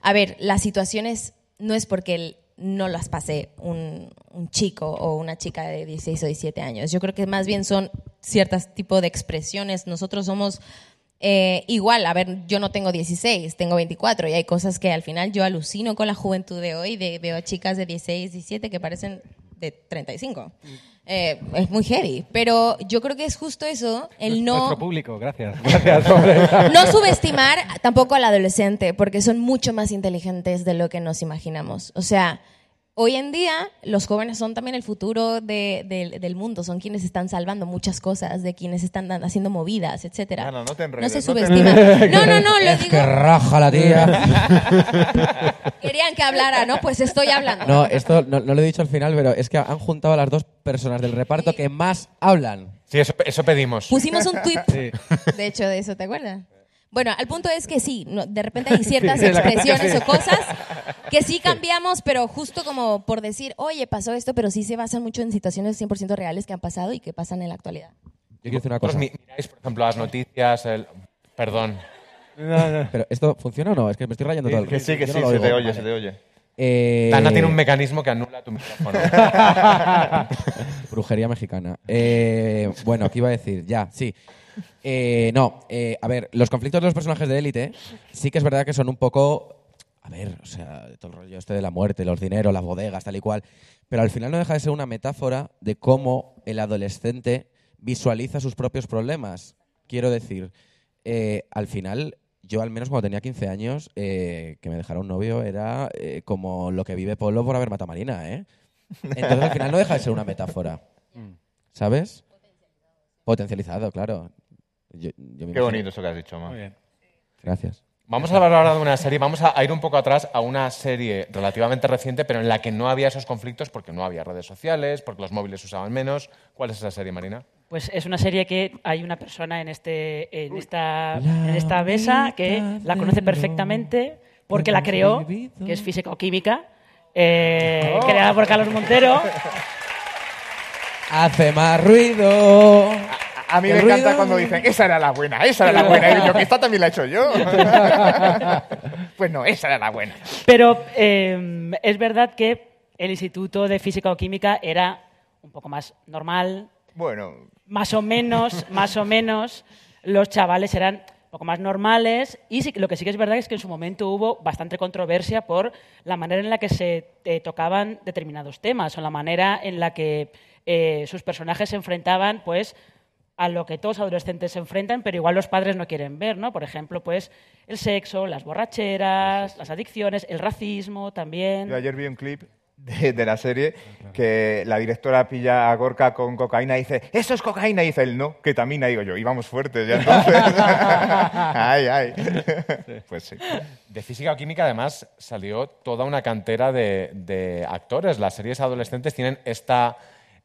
a ver, las situaciones no es porque el- no las pase un, chico o una chica de 16 o 17 años. Yo creo que más bien son ciertos tipos de expresiones. Nosotros somos eh, igual, a ver, yo no tengo 16, tengo 24 y hay cosas que al final yo alucino con la juventud de hoy, de, veo a chicas de 16, 17 que parecen de 35. Eh, es muy heavy, pero yo creo que es justo eso, el no... Nuestro público, gracias. Gracias. <laughs> No subestimar tampoco al adolescente, porque son mucho más inteligentes de lo que nos imaginamos. O sea, hoy en día los jóvenes son también el futuro de- del- del mundo, son quienes están salvando muchas cosas, de quienes están haciendo movidas, etcétera. Ana, no te No se no te subestima. No, no, no, lo Es digo. que raja la tía. <laughs> Querían que hablara, ¿no? Pues estoy hablando. No, esto no, no lo he dicho al final, pero es que han juntado a las dos personas del reparto que más hablan. Sí, eso, eso pedimos. Pusimos un tweet, de hecho, de eso, ¿te acuerdas? Bueno, al punto es que sí, no- de repente hay <laughs> ciertas Sí, expresiones sí. o cosas que sí cambiamos, pero justo como por decir, oye, pasó esto, pero sí se basan mucho en situaciones 100% reales que han pasado y que pasan en la actualidad. Yo quiero decir una Vosotros cosa. mi- miráis, por ejemplo, las noticias, el... Perdón. Pero ¿esto funciona o no? Es que me estoy rayando todo el Que sí, que sí, no se te oye, Vale. se te oye. Eh, Dana tiene un mecanismo que anula tu micrófono. <laughs> Brujería mexicana. Eh, bueno, ¿qué iba a decir? Ya, sí. Eh, no, eh, a ver, los conflictos de los personajes de élite sí que es verdad que son un poco... A ver, o sea, todo el rollo este de la muerte, los dineros, las bodegas, tal y cual. Pero al final no deja de ser una metáfora de cómo el adolescente visualiza sus propios problemas. Quiero decir, al final, yo al menos cuando tenía 15 años, eh, que me dejara un novio era eh, como lo que vive Polo por haber matado a Marina, ¿eh? Entonces al final no deja de ser una metáfora. ¿Sabes? Potencializado, claro. Yo- yo me Qué bonito eso que has dicho, Ma. Muy bien. Gracias. Vamos a hablar ahora de una serie, vamos a a ir un poco atrás a una serie relativamente reciente, pero en la que no había esos conflictos porque no había redes sociales, porque los móviles se usaban menos. ¿Cuál es esa serie, Marina? Pues es una serie que hay una persona en, este, en, esta, en esta mesa que la conoce perfectamente porque la creó, que es física o química, eh, creada por Carlos Montero. <laughs> Hace más ruido. A mí ¿El me encanta cuando dicen, esa era la buena, esa era la buena. Y yo, que esta también la he hecho yo. <laughs> pues no, esa era la buena. Pero eh, es verdad que el Instituto de Física o Química era un poco más normal, Bueno, más o menos, más o menos, los chavales eran un poco más normales y sí- lo que sí que es verdad es que en su momento hubo bastante controversia por la manera en la que se eh, tocaban determinados temas o la manera en la que eh, sus personajes se enfrentaban pues a lo que todos los adolescentes se enfrentan, pero igual los padres no quieren ver, ¿no? Por ejemplo, pues el sexo, las borracheras, las adicciones, el racismo también. yo ayer vi un clip de, de la serie que la directora pilla a Gorka con cocaína y dice, eso es cocaína. Y dice él, no, ketamina. Digo yo, íbamos fuertes ya entonces. <laughs> ay, ay. Pues sí. De física o química, además, salió toda una cantera de, de actores. Las series adolescentes tienen esta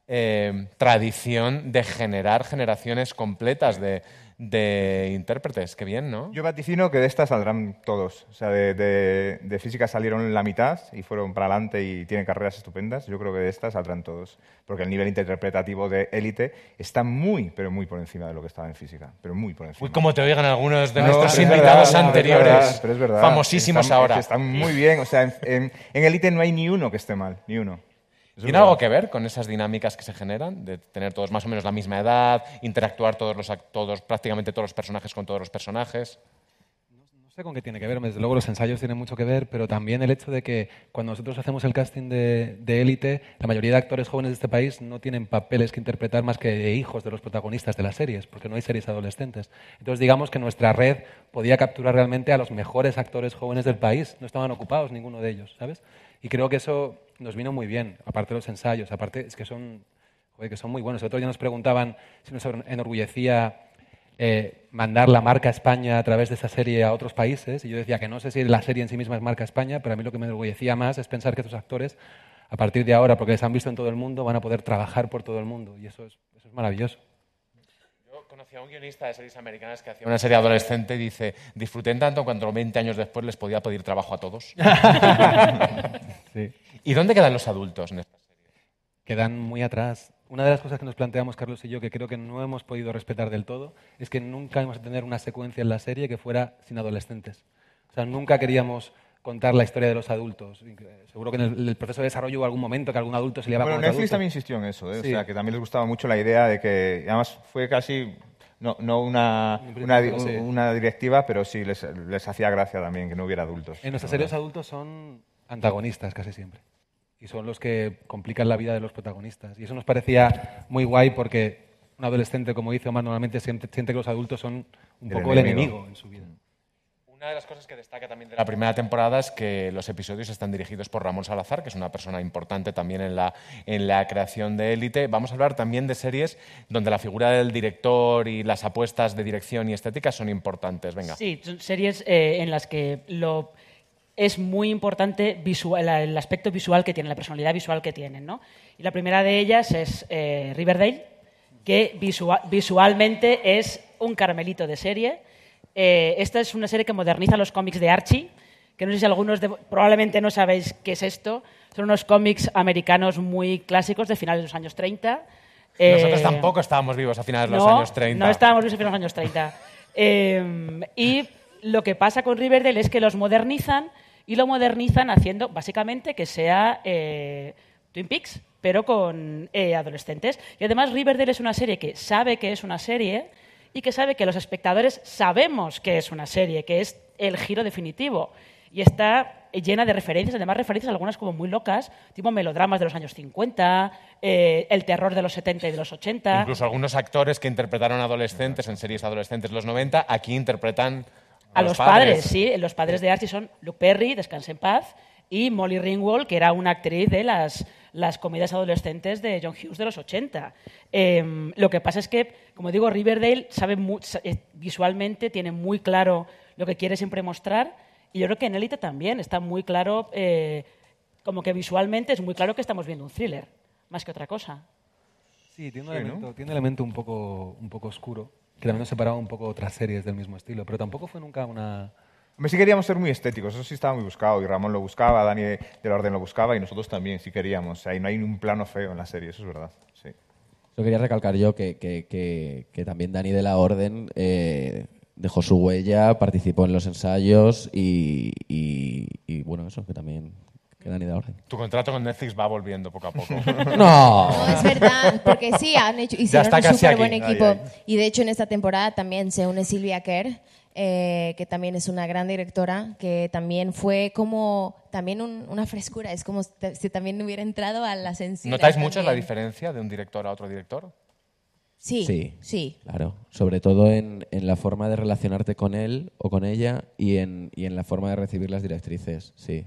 eh, tradición de generar generaciones completas de, de intérpretes. Qué bien, ¿no? Yo vaticino que de estas saldrán todos. O sea, de, de- de física salieron la mitad y fueron para adelante y tienen carreras estupendas. Yo creo que de estas saldrán todos. Porque el nivel interpretativo de élite está muy, pero muy por encima de lo que estaba en física. Pero muy por encima. Uy, cómo te oigan algunos de No, nuestros invitados verdad, anteriores, pero es verdad, pero es verdad. famosísimos Están- ahora. Están muy bien. O sea, en élite no hay ni uno que esté mal. Ni uno. ¿Tiene algo que ver con esas dinámicas que se generan? De tener todos más o menos la misma edad, interactuar todos los todos, prácticamente todos los personajes con todos los personajes. No sé con qué tiene que ver, desde luego los ensayos tienen mucho que ver, pero también el hecho de que cuando nosotros hacemos el casting de de élite, la mayoría de actores jóvenes de este país no tienen papeles que interpretar más que de hijos de los protagonistas de las series, porque no hay series adolescentes. Entonces digamos que nuestra red podía capturar realmente a los mejores actores jóvenes del país, no estaban ocupados ninguno de ellos, ¿sabes? Y creo que eso nos vino muy bien, aparte de los ensayos, aparte es que son, joder, que son muy buenos. El otro día nos preguntaban si nos enorgullecía eh, mandar la marca España a través de esa serie a otros países. Y yo decía que no sé si la serie en sí misma es marca España, pero a mí lo que me enorgullecía más es pensar que estos actores, a partir de ahora, porque les han visto en todo el mundo, van a poder trabajar por todo el mundo. Y eso es, eso es maravilloso. Conocí a un guionista de series americanas que hacía una serie adolescente y dice, disfruté tanto cuando 20 años después les podía pedir trabajo a todos. <laughs> Sí. ¿Y dónde quedan los adultos en esta serie? Quedan muy atrás. Una de las cosas que nos planteamos, Carlos y yo, que creo que no hemos podido respetar del todo, es que nunca íbamos a tener una secuencia en la serie que fuera sin adolescentes. O sea, nunca queríamos contar la historia de los adultos. Seguro que en el, el proceso de desarrollo hubo algún momento que algún adulto se liaba Bueno, con otro Netflix adulto. también insistió en eso, ¿eh? Sí. o sea, que también les gustaba mucho la idea de que, además fue casi, no, no una, una, una directiva, pero sí les, les hacía gracia también que no hubiera adultos. En nuestras series adultos son antagonistas casi siempre. Y son los que complican la vida de los protagonistas. Y eso nos parecía muy guay porque un adolescente, como dice Omar, normalmente siente, siente que los adultos son un El poco el enemigo en su vida. Una de las cosas que destaca también de la primera temporada es que los episodios están dirigidos por Ramón Salazar, que es una persona importante también en la, en la creación de Élite. Vamos a hablar también de series donde la figura del director y las apuestas de dirección y estética son importantes. Venga. Sí, son series eh, en las que lo es muy importante visual- el aspecto visual que tienen, la personalidad visual que tienen. ¿no? Y la primera de ellas es eh, Riverdale, que visua- visualmente es un caramelito de serie. Eh, esta es una serie que moderniza los cómics de Archie, que no sé si algunos de- probablemente no sabéis qué es esto. Son unos cómics americanos muy clásicos de finales de los años 30. Nosotros Eh, tampoco estábamos vivos a finales de los no, años 30. No estábamos vivos en los años 30. <laughs> Eh, y lo que pasa con Riverdale es que los modernizan y lo modernizan haciendo básicamente que sea eh, Twin Peaks, pero con eh, adolescentes. Y además Riverdale es una serie que sabe que es una serie y que sabe que los espectadores sabemos que es una serie, que es el giro definitivo. Y está llena de referencias, además referencias algunas como muy locas, tipo melodramas de los años 50, eh, el terror de los 70 y de los 80. Incluso algunos actores que interpretaron adolescentes en series adolescentes de los 90, aquí interpretan a, A los padres, sí. Los padres de Archie son Luke Perry, Descanse en paz, y Molly Ringwald, que era una actriz de las, las comedias adolescentes de John Hughes de los 80. Eh, lo que pasa es que, como digo, Riverdale sabe eh, visualmente, tiene muy claro lo que quiere siempre mostrar, y yo creo que en Elite también está muy claro, eh, como que visualmente es muy claro que estamos viendo un thriller, más que otra cosa. Sí, tiene un, Sí, ¿no? elemento, tiene un elemento un poco, un poco oscuro, que también nos separaba un poco de otras series del mismo estilo, pero tampoco fue nunca una... Hombre, sí queríamos ser muy estéticos, eso sí estaba muy buscado, y Ramón lo buscaba, Dani de la Orden lo buscaba, y nosotros también, sí queríamos. O sea, y no hay un plano feo en la serie, eso es verdad. Sí. Yo quería recalcar yo que, que- que- que también Dani de la Orden eh, dejó su huella, participó en los ensayos y, y- y, bueno, eso, que también que Dani de la Orden. Tu contrato con Netflix va volviendo poco a poco. <laughs> No. No, es verdad, porque sí, han hecho, hicieron un súper buen Ay, equipo. ay. Y de hecho en esta temporada también se une Silvia Kerr, eh, que también es una gran directora, que también fue como también un- una frescura, es como si ta- si también hubiera entrado a la sensibilidad. ¿Notáis mucho la diferencia de un director a otro director? Sí, Sí. sí. Claro, sobre todo en, en la forma de relacionarte con él o con ella y en, y en la forma de recibir las directrices, sí.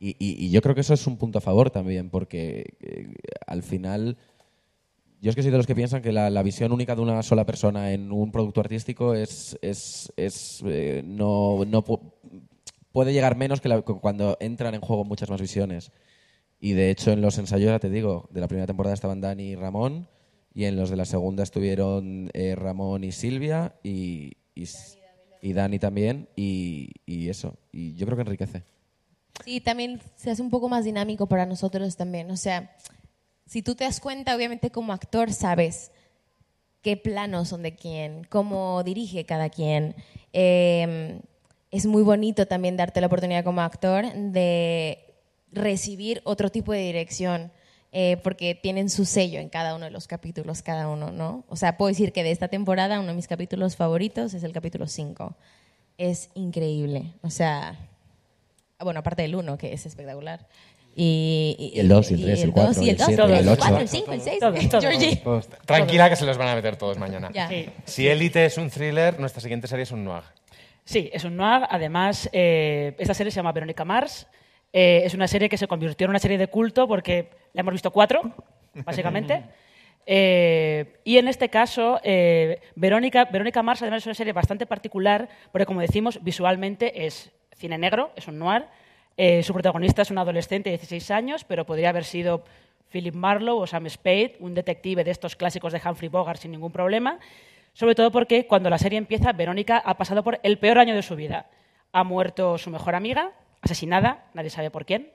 Y, y- y yo creo que eso es un punto a favor también, porque eh, al final yo es que soy de los que piensan que la, la visión única de una sola persona en un producto artístico es, es, es, eh, no, no pu- puede llegar menos que la- cuando entran en juego muchas más visiones. Y de hecho en los ensayos, ya te digo, de la primera temporada estaban Dani y Ramón, y en los de la segunda estuvieron eh, Ramón y Silvia, y, y, y Dani también, y, y eso. Y yo creo que enriquece. Sí, también se hace un poco más dinámico para nosotros también. O sea, si tú te das cuenta, obviamente como actor sabes qué planos son de quién, cómo dirige cada quien. Eh, es muy bonito también darte la oportunidad como actor de recibir otro tipo de dirección. eh, porque tienen su sello en cada uno de los capítulos, cada uno, ¿no? O sea, puedo decir que de esta temporada uno de mis capítulos favoritos es el capítulo 5. Es increíble. O sea, bueno, aparte del 1, que es espectacular. Y, Y el dos, y el tres, el cuatro, dos, y el el siete, 2, el el ocho. 4, el 5, el 6. Todo, todo. Georgie. Tranquila que se los van a meter todos mañana. Sí. Si Élite es un thriller, nuestra siguiente serie es un noir. Sí, es un noir. Además, eh, esta serie se llama Verónica Mars. Eh, es una serie que se convirtió en una serie de culto porque la hemos visto cuatro, básicamente. <laughs> Eh, y en este caso, eh, Verónica, Verónica Mars además es una serie bastante particular porque, como decimos, visualmente es cine negro, es un noir. Eh, su protagonista es un adolescente de 16 años, pero podría haber sido Philip Marlowe o Sam Spade, un detective de estos clásicos de Humphrey Bogart sin ningún problema. Sobre todo porque cuando la serie empieza, Verónica ha pasado por el peor año de su vida. Ha muerto su mejor amiga, asesinada, nadie sabe por quién.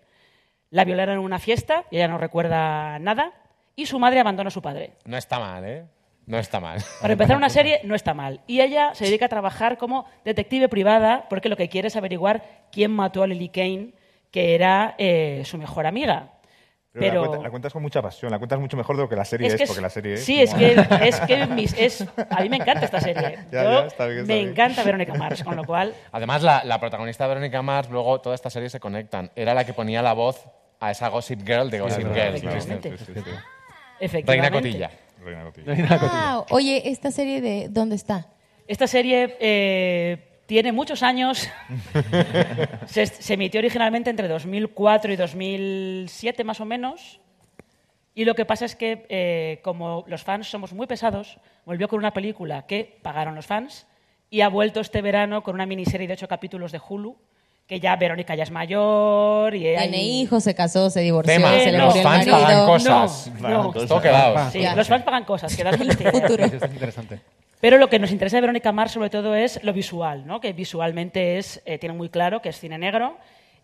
La violaron en una fiesta y ella no recuerda nada. Y su madre abandona a su padre. No está mal, ¿eh? No está mal. Para empezar una serie no está mal. Y ella se dedica a trabajar como detective privada porque lo que quiere es averiguar quién mató a Lily Kane, que era eh, su mejor amiga. Pero, Pero, La, cuenta- la cuentas con mucha pasión, la cuentas mucho mejor de lo que la serie es, que porque la serie es... sí, es como- que, <laughs> es que mis- es- a mí me encanta esta serie. <laughs> Ya, Yo- ya, está bien, está me bien. encanta Verónica Mars, con lo cual <laughs> Además, la, la protagonista Verónica Mars, luego toda esta serie se conectan. Era la que ponía la voz a esa Gossip Girl de Gossip es Girl. efectivamente. Sí, sí, sí. Reina. Cotilla. Reina Cotilla. Wow. Oye, ¿esta serie de dónde está? Esta serie eh, Tiene muchos años. <laughs> se, se emitió originalmente entre 2004 y 2007 más o menos. Y lo que pasa es que, eh, como los fans somos muy pesados, volvió con una película que pagaron los fans y ha vuelto este verano con una miniserie de ocho capítulos de Hulu, que ya Verónica ya es mayor y Tiene hijos, se casó, se divorció, Tema, se le los murió el fans marido. pagan cosas. No, no. Esto quedaos. Sí, Ya. los fans pagan cosas, que das esta idea. futuro. Eso es interesante. Pero lo que nos interesa de Verónica Mars sobre todo es lo visual, ¿no? que visualmente es, eh, tiene muy claro que es cine negro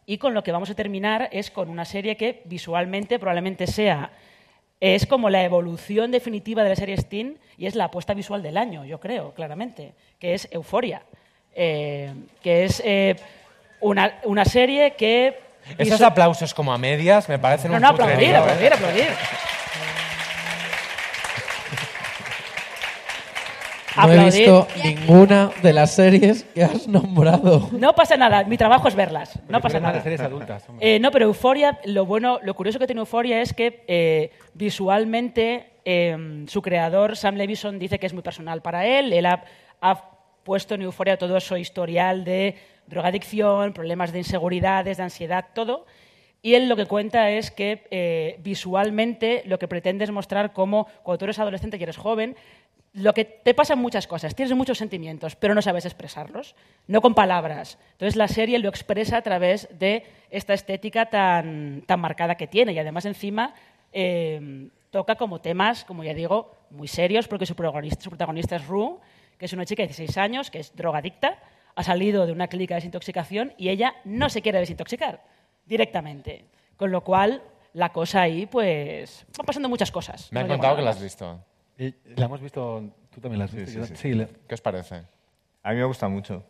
y con lo que vamos a terminar es con una serie que visualmente probablemente sea es como la evolución definitiva de la serie Steam y es la apuesta visual del año, yo creo, claramente, que es Euforia, eh, que es eh, una, una serie que... Esos aplausos como a medias me parecen No, un no, aplaudir, chutrerío, ¿eh? aplaudir, aplaudir. No he Aplaudir. visto ninguna de las series que has nombrado. No pasa nada, mi trabajo es verlas. No pasa nada. series adultas. Eh, no, pero Euforia, lo bueno, lo curioso que tiene Euforia es que eh, visualmente eh, su creador, Sam Levison, dice que es muy personal para él. Él ha, ha puesto en Euforia todo su historial de drogadicción, problemas de inseguridades, de ansiedad, todo. Y él lo que cuenta es que eh, visualmente lo que pretende es mostrar cómo cuando tú eres adolescente y eres joven, lo que te pasan muchas cosas, tienes muchos sentimientos, pero no sabes expresarlos, no con palabras. Entonces la serie lo expresa a través de esta estética tan, tan marcada que tiene y además encima eh, toca como temas, como ya digo, muy serios porque su protagonista, su protagonista es Rue, que es una chica de 16 años, que es drogadicta, ha salido de una clínica de desintoxicación y ella no se quiere desintoxicar directamente. Con lo cual la cosa ahí, pues, van pasando muchas cosas. Me han No contado que la has visto. Y la hemos visto, tú también la has visto. sí, sí. sí, ¿Qué os parece? A mí me gusta mucho.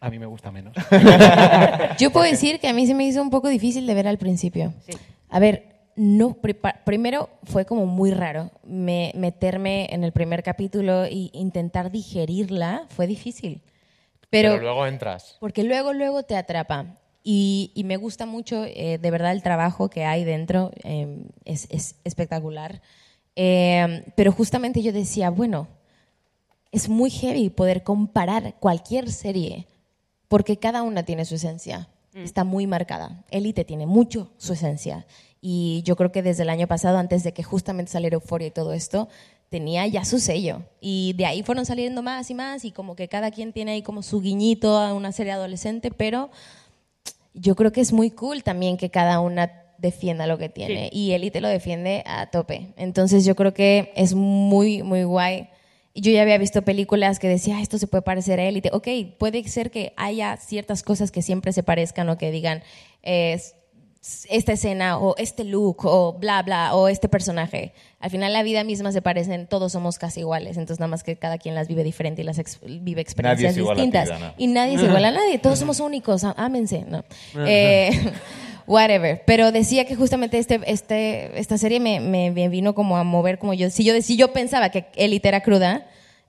a mí me gusta menos. <laughs> Yo puedo decir que a mí se me hizo un poco difícil de ver al principio. A ver, no, primero fue como muy raro me- meterme en el primer capítulo e intentar digerirla, fue difícil. Pero, Pero, luego entras. porque luego, luego te atrapa. Y, y me gusta mucho, eh, de verdad, el trabajo que hay dentro eh, es, es espectacular. Eh, pero justamente yo decía, bueno, es muy heavy poder comparar cualquier serie porque cada una tiene su esencia. Está muy marcada. Elite tiene mucho su esencia. Y yo creo que desde el año pasado, antes de que justamente saliera Euphoria y todo esto, tenía ya su sello. Y de ahí fueron saliendo más y más y como que cada quien tiene ahí como su guiñito a una serie adolescente, pero yo creo que es muy cool también que cada una defienda lo que tiene y Elite lo defiende a tope. Entonces yo creo que es muy, muy guay. Yo ya había visto películas que decía, "Ah, esto se puede parecer a Elite. Ok, puede ser que haya ciertas cosas que siempre se parezcan o que digan, es esta escena o este look o bla, bla, o este personaje. Al final la vida misma se parecen, todos somos casi iguales, entonces nada más que cada quien las vive diferente y las ex- vive experiencias ti, distintas. Y nadie es igual a nadie, todos somos únicos, ámense, ¿no? Eh, <laughs> whatever. Pero decía que justamente este, este, esta serie me vino como a mover como yo. Si yo, si yo pensaba que Elite era cruda,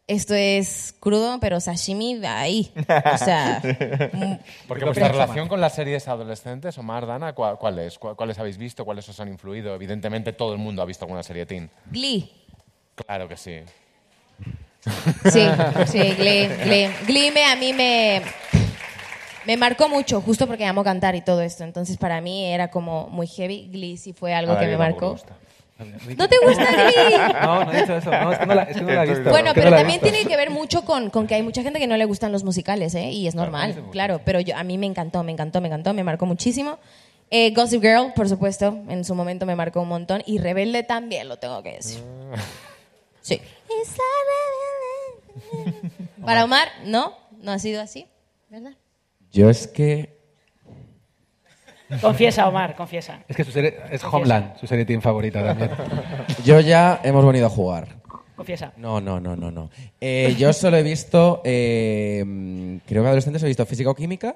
esto es crudo, pero sashimi ahí. O sea, <laughs> Porque vuestra relación con las series adolescentes, Omar, Dana, ¿cuál, cuál es? ¿Cuál- ¿Cuáles habéis visto? ¿Cuáles os han influido? Evidentemente todo el mundo ha visto alguna serie teen. Glee. Claro que sí. Sí, sí, Glee, Glee. Glee me, a mí me, me marcó mucho, justo porque amo cantar y todo esto. Entonces, para mí era como muy heavy. Glee sí fue algo que me marcó. ¿No te gusta Glee? No, no he dicho eso. No, es que no la, es que no la he visto. Bueno, pero no también tiene que ver mucho con, con que hay mucha gente que no le gustan los musicales, ¿eh? Y es normal, claro. Pero yo, a mí me encantó, me encantó, me encantó, me marcó muchísimo. Eh, Gossip Girl, por supuesto, en su momento me marcó un montón. Y Rebelde también, lo tengo que decir. Sí. Para Omar, no, no ha sido así, ¿verdad? Yo es que Confiesa, Omar, confiesa. Es que su serie es Homeland, su serie teen favorita también. yo ya hemos venido a jugar. Confiesa. No, no, no, no, no. Eh, yo solo he visto, eh, creo que adolescentes he visto física o química,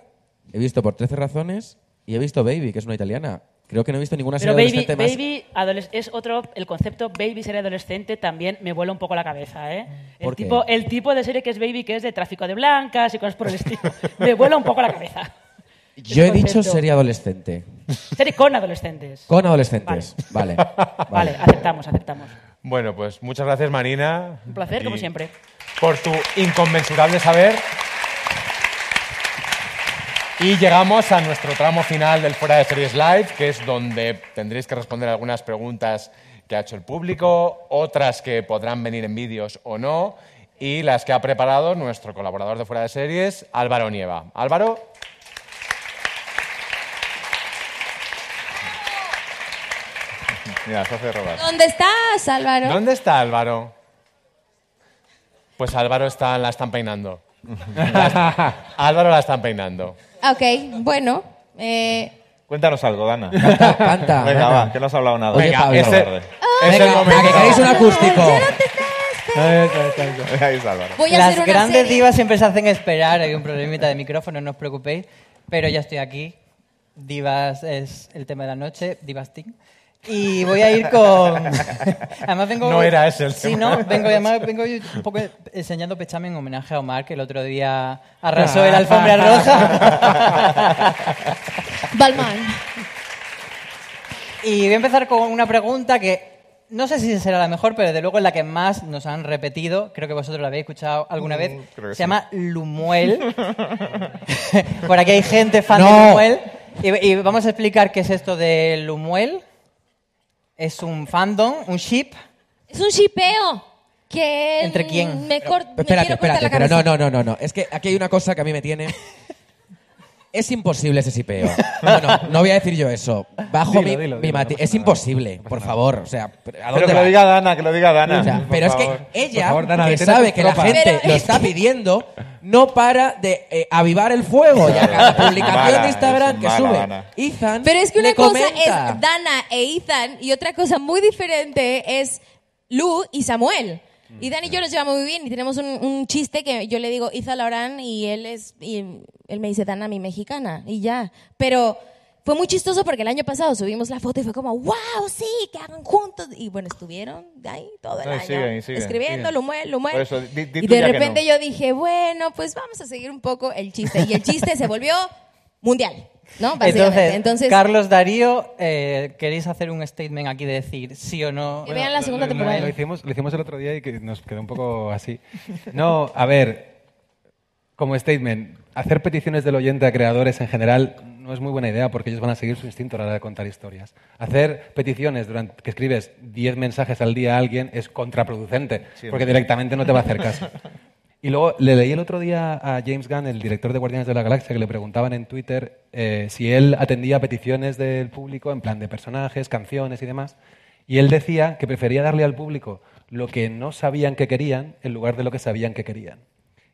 he visto por 13 razones y he visto Baby, que es una italiana. Creo que no he visto ninguna Pero serie baby, adolescente más. baby adoles- es otro, el concepto baby serie adolescente también me vuela un poco la cabeza, ¿eh? El ¿Por qué? tipo, el tipo de serie que es baby, que es de tráfico de blancas y cosas por el estilo, <laughs> me vuela un poco la cabeza. Yo he dicho serie adolescente. Serie con adolescentes. Con adolescentes. Vale. Vale, aceptamos, aceptamos. Bueno, pues muchas gracias, Marina. Un placer, como siempre. Por tu inconmensurable saber. Y llegamos a nuestro tramo final del Fuera de Series Live, que es donde tendréis que responder algunas preguntas que ha hecho el público, otras que podrán venir en vídeos o no, y las que ha preparado nuestro colaborador de Fuera de Series, Álvaro Nieva. Álvaro. Mira, se hace robar. ¿Dónde estás, Álvaro? ¿Dónde está Álvaro? Pues Álvaro está, la están peinando. La- <laughs> Álvaro la están peinando. Ok, bueno. eh, Cuéntanos algo, Dana. Canta, canta. Venga, va, que no has hablado nada. Oye, Venga, Pablo. ese- es el Venga, momento. que queréis un acústico. Ahí está Álvaro. voy a Las hacer una grandes serie. divas siempre se hacen esperar, hay un problemita de micrófono, no os preocupéis, pero ya estoy aquí. Divas es el tema de la noche, Divas Team. Y voy a ir con... <laughs> Además vengo... No era ese el Sí, tema. no, vengo, además vengo un poco enseñando pechame en homenaje a Omar, que el otro día arrasó en la alfombra roja. <laughs> Balmain. Y voy a empezar con una pregunta que no sé si será la mejor, pero de luego es la que más nos han repetido. Creo que vosotros la habéis escuchado alguna vez. Mm, creo que Se sí. llama Lumuel. <laughs> Por aquí hay gente fan de. Lumuel. Y, y vamos a explicar qué es esto de Lumuel. Es un fandom, un ship. Es un shipeo. Que ¿Entre quién? Me, cor- me Espérate, espérate, la pero no, no, no, no, no. Es que aquí hay una cosa que a mí me tiene. Es imposible ese sipeo. No, voy a decir yo eso. Bajo Dilo, mi, dilo, mi dilo, mati- no pasa Es nada. imposible, por favor. O sea, ¿a Pero dónde que lo vas? diga Dana, que lo diga Dana. O sea, por pero es favor. que ella, Por favor, Dana, que detén a sabe que la gente Pero lo es está que- pidiendo, no para de eh, avivar el fuego. Ya cada publicación mala, de Instagram es que mala, sube. Dana. Ethan Pero es que una le cosa comenta. es Dana e Ethan y otra cosa muy diferente es Lu y Samuel. Y Dan y yo nos llevamos muy bien y tenemos un, un chiste que yo le digo Ethan Laurán y él es y él me dice Dana mi mexicana y ya. Pero fue muy chistoso porque el año pasado subimos la foto y fue como wow sí que hagan juntos y bueno estuvieron ahí todo el No, año siguen, siguen, escribiendo siguen. Por eso, di- di y de repente no. yo dije bueno pues vamos a seguir un poco el chiste y el chiste se volvió mundial, ¿no? Básicamente. Entonces, Entonces, Carlos Darío, eh, ¿queréis hacer un statement aquí de decir sí o no? que vean la segunda Lo- lo- temporada. Lo hicimos, lo hicimos el otro día y que nos quedó un poco así. No, a ver, como statement, hacer peticiones del oyente a creadores en general no es muy buena idea porque ellos van a seguir su instinto a la hora de contar historias. Hacer peticiones durante que escribes 10 mensajes al día a alguien es contraproducente porque directamente no te va a hacer caso. <laughs> Y luego le leí el otro día a James Gunn, el director de Guardianes de la Galaxia, que le preguntaban en Twitter eh, si él atendía peticiones del público en plan de personajes, canciones y demás. Y él decía que prefería darle al público lo que no sabían que querían en lugar de lo que sabían que querían.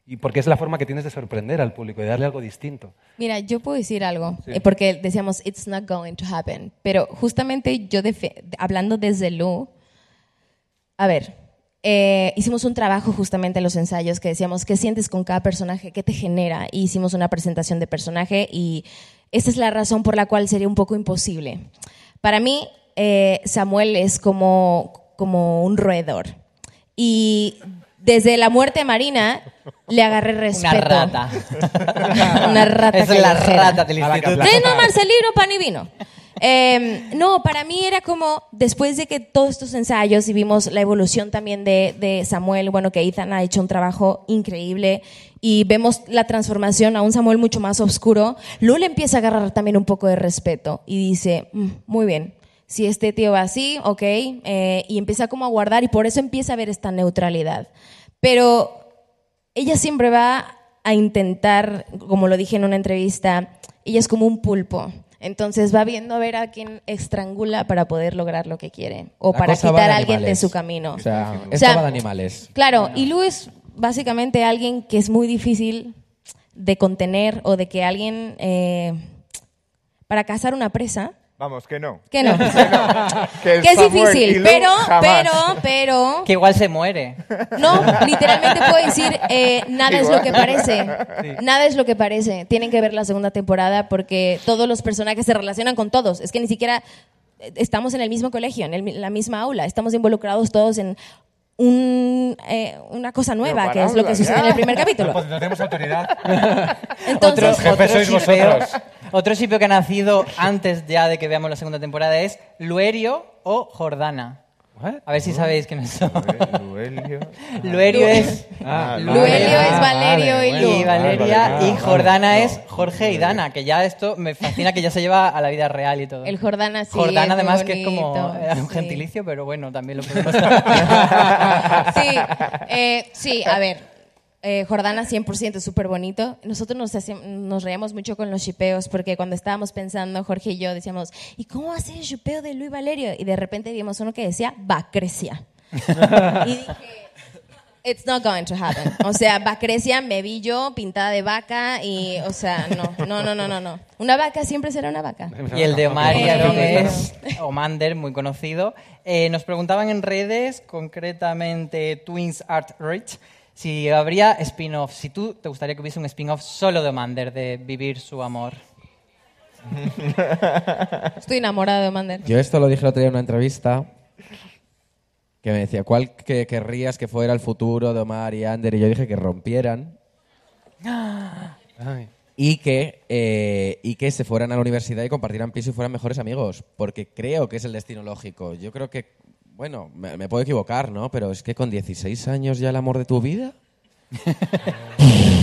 Y porque es la forma que tienes de sorprender al público y darle algo distinto. Mira, yo puedo decir algo, eh, porque decíamos, it's not going to happen. Pero justamente yo, hablando desde Lu, a ver, eh, hicimos un trabajo justamente en los ensayos que decíamos, ¿qué sientes con cada personaje? ¿Qué te genera? Y hicimos una presentación de personaje y esa es la razón por la cual sería un poco imposible. Para mí, eh, Samuel es como, como un roedor. Y desde la muerte de Marina le agarré respeto. Una rata. <laughs> Una rata Es la callejera. rata del A la instituto. que Tren Marcelino, pan y vino. Eh, no, para mí era como, después de que todos estos ensayos y vimos la evolución también de, de Samuel, bueno, que Ethan ha hecho un trabajo increíble y vemos la transformación a un Samuel mucho más oscuro, Lu le empieza a agarrar también un poco de respeto y dice, "Mm, muy bien, si este tío va así, ok, eh, y empieza como a guardar y por eso empieza a ver esta neutralidad. Pero ella siempre va a intentar, como lo dije en una entrevista, ella es como un pulpo. Entonces va viendo a ver a quién estrangula para poder lograr lo que quiere o La para quitar a alguien de su camino. O sea, O esto sea, va de animales. Claro, y Lu es básicamente alguien que es muy difícil de contener o de que alguien, eh, para cazar una presa, Vamos, que no. que no, <laughs> Que, que es difícil, pero, jamás. pero, pero, Que igual se muere. no, literalmente puedo decir, eh, nada es lo que parece. Nada es lo que parece. Tienen que ver la segunda temporada porque todos los personajes se relacionan con todos. Es que ni siquiera eh, estamos en el mismo colegio, en el- la misma aula. Estamos involucrados todos en un, eh, una cosa nueva, que es lo que sucede en el primer capítulo. Pues no tenemos autoridad. Entonces, otro, Jefe sois vosotros. Otro shipeo que ha nacido antes ya de que veamos la segunda temporada es Luerio o Jordana. A ver si sabéis quiénes son. Luelio. <laughs> Luerio es. Ah, Luelio es Valerio y Lu. Y Valeria vale, y. Jordana es Jorge y Dana, que ya esto me fascina que ya se lleva a la vida real y todo. El Jordana sí. Jordana es muy además que es como eh, un sí. gentilicio, pero bueno, también lo <laughs> podemos Sí, eh, sí, a ver. Eh, Jordana 100% súper bonito. Nosotros nos, hacíamos- nos reíamos mucho con los shipeos porque cuando estábamos pensando, Jorge y yo decíamos, ¿y cómo va a ser el shipeo de Luis Valerio? Y de repente vimos uno que decía Bacrecia. <laughs> y dije, it's not going to happen. O sea, Bacrecia me vi yo pintada de vaca y, o sea, no, no, no, no, no. no. Una vaca siempre será una vaca. Y el de Omar y Eh, Aaron es Omander, muy conocido. Eh, nos preguntaban en redes, concretamente Twins Art Rich, si habría spin-off, si tú te gustaría que hubiese un spin-off solo de Omander, de vivir su amor. <laughs> Estoy enamorada de Mander. Yo esto lo dije el otro día en una entrevista que me decía, ¿cuál que querrías que fuera el futuro de Omar y Ander? Y yo dije que rompieran <gasps> Ay. y que, eh, y que se fueran a la universidad y compartieran piso y fueran mejores amigos, porque creo que es el destino lógico. Yo creo que, bueno, me, me puedo equivocar, ¿no? Pero es que con 16 años ya el amor de tu vida.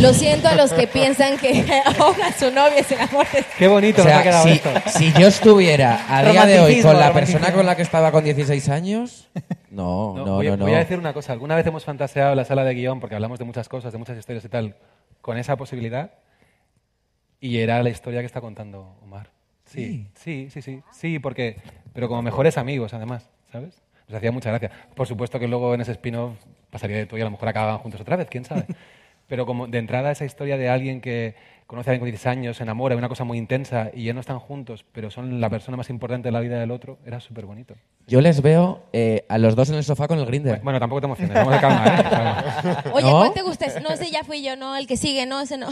Lo siento a los que piensan que <laughs> ahoga a su novia ese amor. de- Qué bonito O nos sea, ha quedado si, esto. si yo estuviera a día de hoy con la romanticismo. persona con la que estaba con 16 años, <laughs> no, no, no, voy, no. voy a decir una cosa. Alguna vez hemos fantaseado en la sala de guion, porque hablamos de muchas cosas, de muchas historias y tal, con esa posibilidad. Y era la historia que está contando Omar. Sí, sí, sí, sí. Sí, porque, pero como mejores amigos, además, ¿sabes? Nos hacía mucha gracia. Por supuesto que luego en ese spin-off pasaría de todo y a lo mejor acababan juntos otra vez, quién sabe. <laughs> Pero como de entrada esa historia de alguien que conoce a alguien con 16 años, se enamora, una cosa muy intensa y ya no están juntos, pero son la persona más importante de la vida del otro, era súper bonito. Yo les veo eh, a los dos en el sofá con el grinder. Bueno, tampoco te emociones, vamos a calma, ¿eh? <laughs> Oye. ¿cuál te gusta? No, ese ya fui yo, no, el que sigue, no, ese no.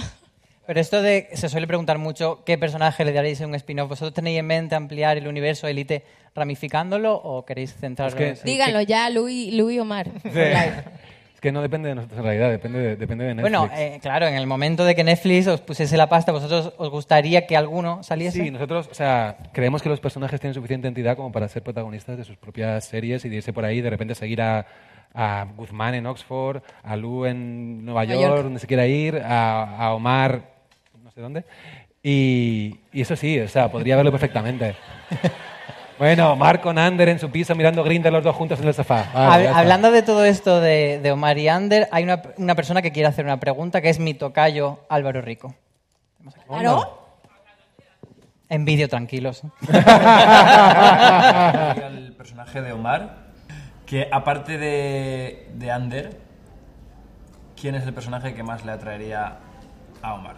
Pero esto de, se suele preguntar mucho, ¿qué personaje le daréis en un spin-off? ¿Vosotros tenéis en mente ampliar el universo Elite ramificándolo o queréis centraros Es que- en- Sí, Díganlo ya, Luis, Luis Omar. <laughs> Es que no depende de nosotros en realidad, depende de, depende de Netflix. Bueno, eh, claro, en el momento de que Netflix os pusiese la pasta, ¿vosotros os gustaría que alguno saliese? Sí, nosotros, o sea, creemos que los personajes tienen suficiente entidad como para ser protagonistas de sus propias series y de irse por ahí y de repente seguir a, a Guzmán en Oxford, a Lu en Nueva Nueva York, York. donde se quiera ir, a, a Omar, sé dónde. Y, y eso sí, o sea, podría verlo perfectamente. <laughs> Bueno, Omar con Ander en su piso mirando Grindr los dos juntos en el sofá. Vale, hablando de todo esto de, de Omar y Ander, hay una, una persona que quiere hacer una pregunta, que es mi tocayo Álvaro Rico. ¿Claro? En vídeo, tranquilos. <laughs> el personaje de Omar, que aparte de, de Ander, ¿quién es el personaje que más le atraería a Omar?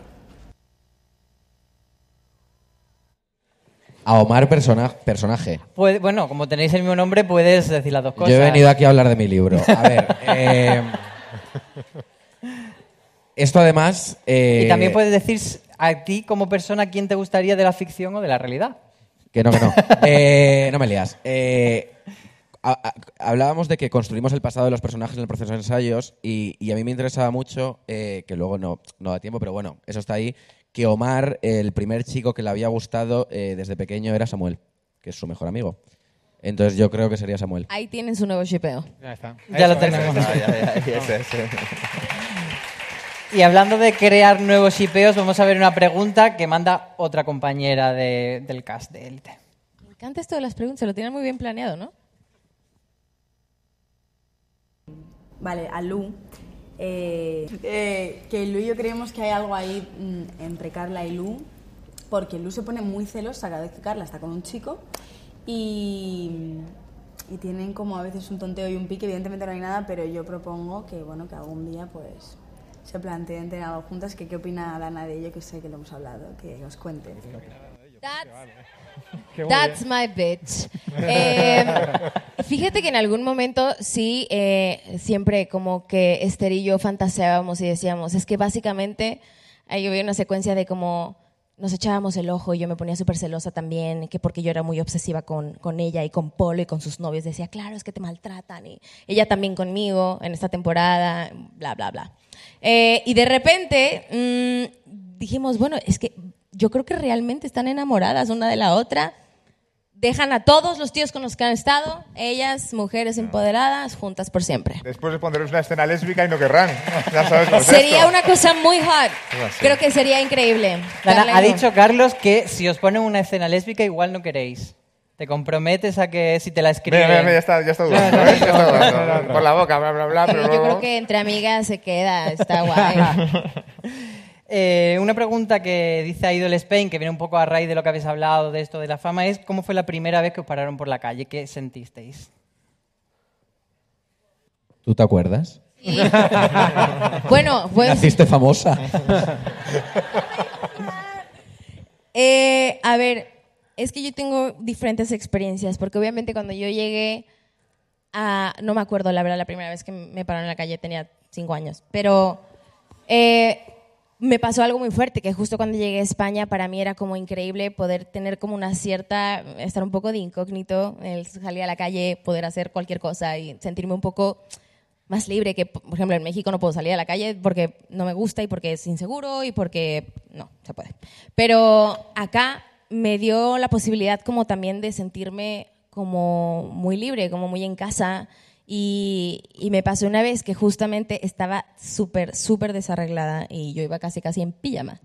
A Omar persona- personaje. Puede- bueno, como tenéis el mismo nombre, puedes decir las dos cosas. Yo he venido aquí a hablar de mi libro. A ver, <laughs> eh, esto además... eh, Y también puedes decir a ti como persona quién te gustaría de la ficción o de la realidad. Que no, que no. <laughs> Eh, no me lías. A- a- hablábamos de que construimos el pasado de los personajes en el proceso de ensayos y, y a mí me interesaba mucho, eh, que luego no, no da tiempo, pero bueno, eso está ahí, que Omar, el primer chico que le había gustado eh, desde pequeño era Samuel, que es su mejor amigo. Entonces yo creo que sería Samuel. Ahí tienen su nuevo shipeo. Ya está. Ya lo tenemos. eso, eso. ya, ya, ya, ese, ese. Y hablando de crear nuevos shipeos, vamos a ver una pregunta que manda otra compañera de- del cast de Élite. Me encanta esto de las preguntas, lo tienen muy bien planeado, ¿no? Vale, a Lu. Eh, eh, que Lu y yo creemos que hay algo ahí mm, entre Carla y Lu, porque Lu se pone muy celosa cada vez que Carla está con un chico y, y tienen como a veces un tonteo y un pique, evidentemente no hay nada, pero yo propongo que, bueno, que algún día pues se planteen tener algo juntas, que qué opina Dana de ello, que sé que lo hemos hablado, que os cuente. Qué <laughs> That's my bitch. Eh, <laughs> fíjate que en algún momento sí, eh, siempre como que Esther y yo fantaseábamos y decíamos, es que básicamente ahí había una secuencia de como nos echábamos el ojo y yo me ponía súper celosa también, que porque yo era muy obsesiva con, con ella y con Polo y con sus novios, decía, claro, es que te maltratan y ella también conmigo en esta temporada, bla, bla, bla. Eh, y de repente mm, dijimos, bueno, es que yo creo que realmente están enamoradas una de la otra dejan a todos los tíos con los que han estado, ellas, mujeres empoderadas, juntas por siempre. Después de poneros una escena lésbica y no querrán. <laughs> Ya sabes Sería esto. una cosa muy hot. Creo que sería increíble. Darle ha dicho Carlos que si os ponen una escena lésbica igual no queréis. ¿Te comprometes a que si te la escriben... Mira, mira, mira, ya está, ya está dudando. ¿eh? Ya está dudando. Por la boca, bla, bla, bla, pero Yo luego... creo que entre amigas se queda, está <laughs> guay. Eh, una pregunta que dice Idol Spain, que viene un poco a raíz de lo que habéis hablado de esto de la fama, es ¿cómo fue la primera vez que os pararon por la calle? ¿Qué sentisteis? ¿Tú te acuerdas? <laughs> Bueno, pues Naciste famosa. Eh, a ver, es que yo tengo diferentes experiencias, porque obviamente cuando yo llegué a, no me acuerdo la verdad la primera vez que me pararon en la calle, tenía cinco años, pero eh, me pasó algo muy fuerte, que justo cuando llegué a España para mí era como increíble poder tener como una cierta, estar un poco de incógnito, el salir a la calle, poder hacer cualquier cosa y sentirme un poco más libre que, por ejemplo, en México no puedo salir a la calle porque no me gusta y porque es inseguro y porque no, se puede. Pero acá me dio la posibilidad como también de sentirme como muy libre, como muy en casa. Y, me pasó una vez que justamente estaba súper, súper desarreglada y yo iba casi, casi en pijama.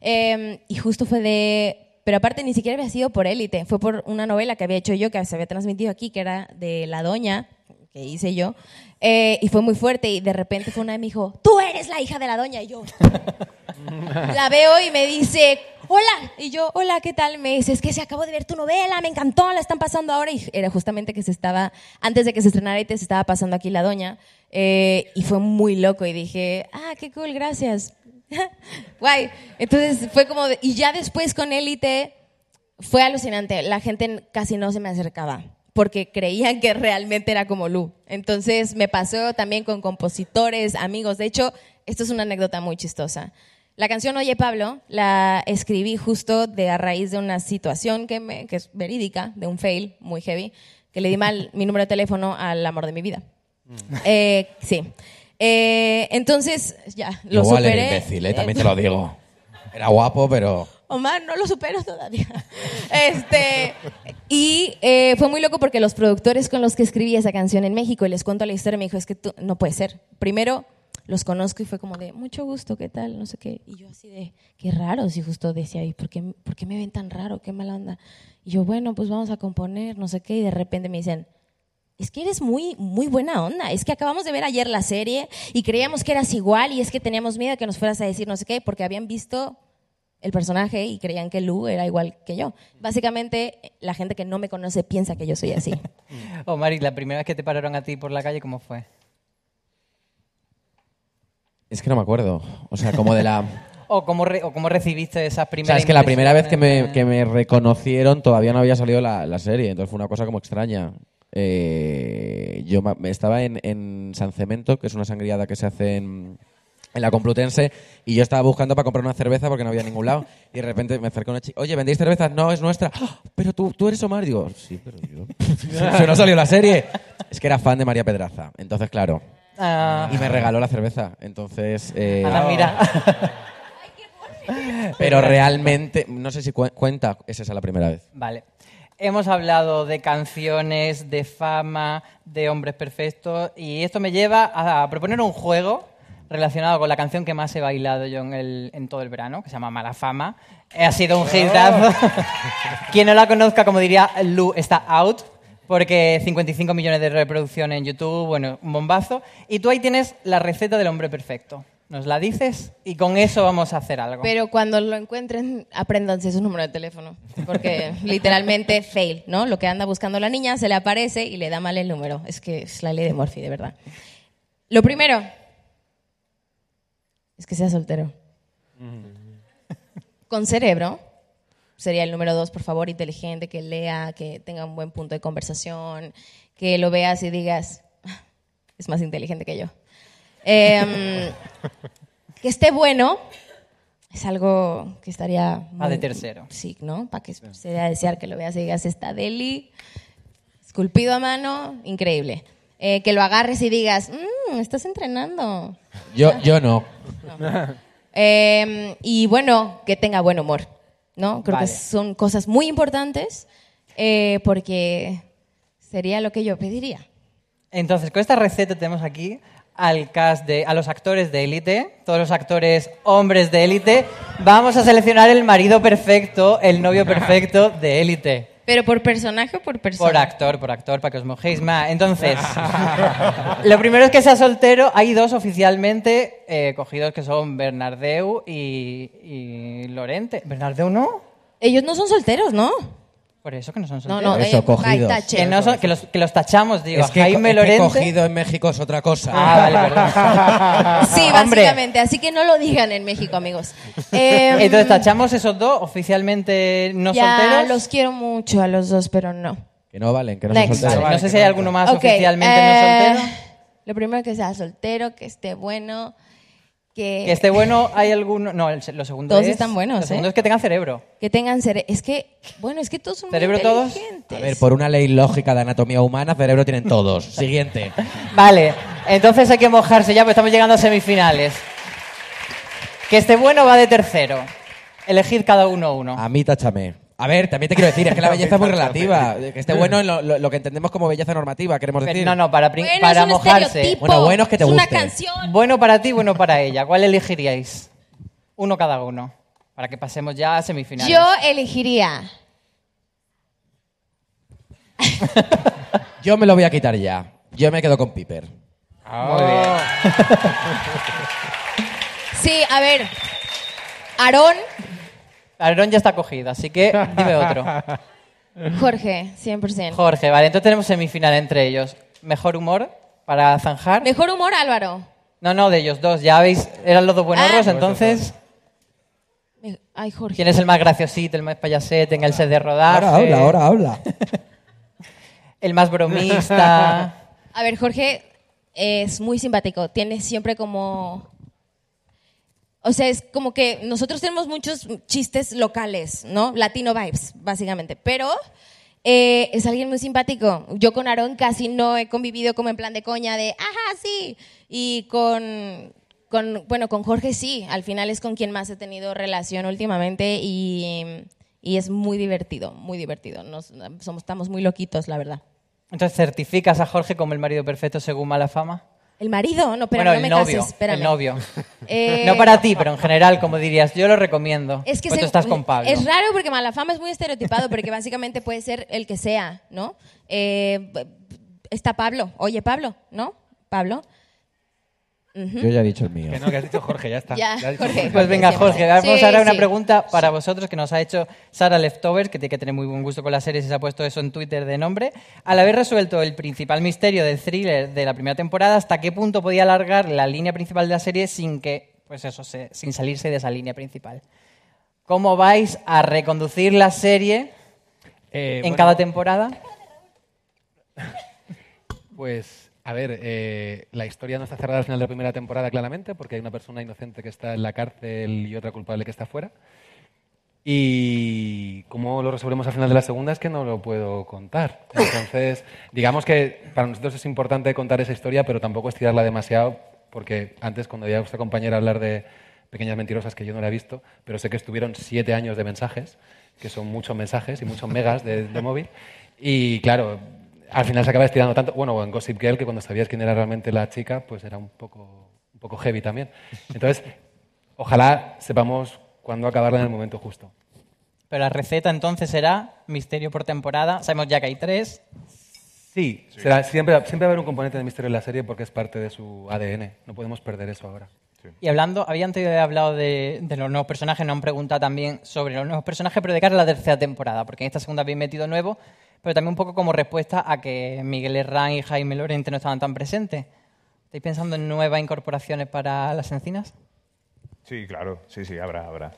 Eh, y justo fue de... Pero aparte ni siquiera había sido por élite, fue por una novela que había hecho yo, que se había transmitido aquí, que era de La Doña, que hice yo. Eh, y fue muy fuerte y de repente fue una y me dijo, tú eres la hija de la doña. Y yo <laughs> la veo y me dice, hola. Y yo, hola, ¿qué tal? Me dice, es que se acabó de ver tu novela, me encantó, la están pasando ahora. Y era justamente que se estaba, antes de que se estrenara y te se estaba pasando aquí la doña. Eh, y fue muy loco y dije, ah, qué cool, gracias. <laughs> Guay. Entonces fue como, de- y ya después con Élite fue alucinante. La gente casi no se me acercaba porque creían que realmente era como Lu. Entonces me pasó también con compositores, amigos. De hecho, esto es una anécdota muy chistosa. La canción Oye Pablo la escribí justo de a raíz de una situación que, me- que es verídica, de un fail muy heavy, que le di mal mi número de teléfono al amor de mi vida. Eh, sí. Eh, entonces, ya, lo Igual superé. era imbécil, ¿eh? también te lo digo. Era guapo, pero... Omar, no lo supero todavía. Este, y eh, fue muy loco porque los productores con los que escribí esa canción en México, y les cuento la historia, me dijo, es que tú, no puede ser. Primero, los conozco y fue como de, mucho gusto, ¿qué tal? No sé qué. Y yo así de, qué raro, si justo decía, ¿y por qué, por qué me ven tan raro? Qué mala onda. Y yo, bueno, pues vamos a componer, no sé qué. Y de repente me dicen, es que eres muy, muy buena onda. Es que acabamos de ver ayer la serie y creíamos que eras igual y es que teníamos miedo que nos fueras a decir no sé qué porque habían visto el personaje y creían que Lu era igual que yo. Básicamente, la gente que no me conoce piensa que yo soy así. <laughs> Omar, ¿y la primera vez que te pararon a ti por la calle, cómo fue? Es que no me acuerdo. O sea, como de la... <laughs> ¿O cómo, re- o cómo recibiste esas O primeras sea, es que la primera vez que me, que me reconocieron todavía no había salido la, la serie, entonces fue una cosa como extraña. Eh, yo estaba en, en San Cemento, que es una sangriada que se hace en, en la Complutense, y yo estaba buscando para comprar una cerveza porque no había en ningún lado, y de repente me acercó una chica, oye, ¿vendéis cervezas? No, es nuestra. "Ah, Pero tú, tú eres Omar. Y digo, sí, pero yo... <laughs> Se no salió la serie. Es que era fan de María Pedraza, entonces claro. Ah. Y me regaló la cerveza, entonces... eh, Ana, mira. <laughs> Pero realmente, no sé si cu- cuenta, es esa la primera vez. Vale. Hemos hablado de canciones, de fama, de hombres perfectos y esto me lleva a proponer un juego relacionado con la canción que más he bailado yo en, el- en todo el verano, que se llama Mala Fama. Ha sido un hitazo. <laughs> Quien no la conozca, como diría Lu, está out, porque 55 millones de reproducciones en YouTube, bueno, un bombazo. Y tú ahí tienes la receta del hombre perfecto. Nos la dices y con eso vamos a hacer algo. Pero cuando lo encuentren, apréndanse su número de teléfono. Porque <laughs> literalmente fail, ¿no? Lo que anda buscando la niña se le aparece y le da mal el número. Es que es la ley de Morphy, de verdad. Lo primero es que sea soltero. Con cerebro. Sería el número dos, por favor, inteligente, que lea, que tenga un buen punto de conversación, que lo veas y digas, "Ah, <laughs> es más inteligente que yo. Em, <laughs> que esté bueno es algo que estaría... Va de tercero. Sí, ¿no? Para que se dé a desear que lo veas y digas, está deli, esculpido a mano, increíble. Eh, que lo agarres y digas, "Mm, estás entrenando. Yo, yo no. <laughs> Eh, y bueno, que tenga buen humor, ¿no? Creo Vale. que son cosas muy importantes eh, porque sería lo que yo pediría. Entonces, con esta receta tenemos aquí al cast de, a los actores de élite, todos los actores hombres de élite. Vamos a seleccionar el marido perfecto, el novio <laughs> perfecto de élite. ¿Pero por personaje o por persona? Por actor, por actor, para que os mojéis más. Entonces, <laughs> lo primero es que sea soltero. Hay dos oficialmente eh, cogidos que son Bernardeu y, y Lorente. ¿Bernardeu no? Ellos no son solteros, ¿no? Por eso que no son No, solteros. no, Eso, eh, cogidos. by touch. Que, no son- que los, que los tachamos, digo. Es que, Jaime es que Lorente. cogido en México es otra cosa. Ah, vale, perdón. <laughs> Sí, básicamente. Así que no lo digan en México, amigos. Eh, Entonces tachamos esos dos oficialmente no ya solteros. los quiero mucho a los dos, pero no. Que no valen, que no Next. son solteros. Vale, no sé si hay alguno más Ok, oficialmente eh, no soltero. Lo primero que sea soltero, que esté bueno, que, Que esté bueno, hay alguno. No, el lo segundo Todos es. están buenos, Lo segundo ¿eh? es que tengan cerebro. que tengan cerebro. Es que, bueno, es que todos son muy ¿Cerebro todos? A ver, por una ley lógica de anatomía humana, cerebro tienen todos. <laughs> Siguiente. Vale, entonces hay que mojarse ya, porque estamos llegando a semifinales. Que esté bueno va de tercero. Elegid cada uno uno. A mí táchame. A ver, también te quiero decir, es que la <laughs> belleza es muy relativa. Que esté bueno en lo, lo- lo que entendemos como belleza normativa, queremos Pero decir. no, no, para, prin- Bueno, para es un mojarse. estereotipo. Bueno, bueno es que te Es una guste. canción. Bueno para ti, bueno para ella. ¿Cuál elegiríais? Uno cada uno. Para que pasemos ya a semifinales. Yo elegiría. Yo me lo voy a quitar ya. Yo me quedo con Piper. Muy bien. Sí, a ver. Aarón, Aarón ya está cogido, así que dime otro. <laughs> Jorge, 100%. Jorge, vale, entonces tenemos semifinal entre ellos. ¿Mejor humor para zanjar? Mejor humor, Álvaro. No, no, de ellos dos. Ya veis, eran los dos buenorros, Ah. entonces... Ay, Jorge. ¿Quién es el más graciosito, el más payasete en el set de rodaje? Ahora habla, ahora habla. <laughs> El más bromista. <laughs> A ver, Jorge es muy simpático. Tiene siempre como. O sea, es como que nosotros tenemos muchos chistes locales, ¿no? Latino vibes, básicamente. Pero eh, es alguien muy simpático. Yo con Aarón casi no he convivido como en plan de coña de, ajá, sí. Y con, bueno, con Jorge sí. Al final es con quien más he tenido relación últimamente y, y es muy divertido, muy divertido. Nos, somos, estamos muy loquitos, la verdad. Entonces, ¿certificas a Jorge como el marido perfecto según mala fama? El marido, no, pero bueno, no me novio. cases, espérame. El novio. Eh, <laughs> No para ti, pero en general, como dirías, yo lo recomiendo. Es que tú estás con Pablo. Es raro porque Malafama es muy estereotipado, porque básicamente puede ser el que sea, ¿no? Eh, está Pablo. Oye, Pablo, ¿no? Pablo. Ujú. Yo ya he dicho el mío. Que no, que has dicho Jorge, ya está. Ya, Ya has dicho Jorge. Pues venga. Jorge, vamos Sí, ahora a una sí. pregunta para vosotros que nos ha hecho Sara Leftovers, que tiene que tener muy buen gusto con las series y se ha puesto eso en Twitter de nombre. Al haber resuelto el principal misterio del thriller de la primera temporada, ¿hasta qué punto podía alargar la línea principal de la serie sin que, pues eso, se- sin salirse de esa línea principal? ¿Cómo vais a reconducir la serie Eh, en bueno, cada temporada? Pues, a ver, eh, la historia no está cerrada al final de la primera temporada, claramente, porque hay una persona inocente que está en la cárcel y otra culpable que está fuera. Y cómo lo resolvemos al final de la segunda es que no lo puedo contar. Entonces, <laughs> digamos que para nosotros es importante contar esa historia, pero tampoco estirarla demasiado, porque antes, cuando veía a vuestra compañera hablar de Pequeñas Mentirosas, que yo no la he visto, pero sé que estuvieron siete años de mensajes, que son muchos mensajes y muchos megas de móvil. Y claro, al final se acaba estirando tanto. Bueno, en Gossip Girl, que cuando sabías quién era realmente la chica, pues era un poco, un poco heavy también. Entonces, <laughs> ojalá sepamos cuándo acabarla en el momento justo. Pero la receta entonces será misterio por temporada. Sabemos ya que hay tres. Sí, será- siempre, siempre va a haber un componente de misterio en la serie porque es parte de su ADN. No podemos perder eso ahora. Y hablando, había antes hablado de, de los nuevos personajes, nos han preguntado también sobre los nuevos personajes, pero de cara a la tercera temporada, porque en esta segunda habéis metido nuevos, pero también un poco como respuesta a que Miguel Herrán y Jaime Lorente no estaban tan presentes. ¿Estáis pensando en nuevas incorporaciones para las encinas? Sí, claro, sí, sí, habrá, habrá.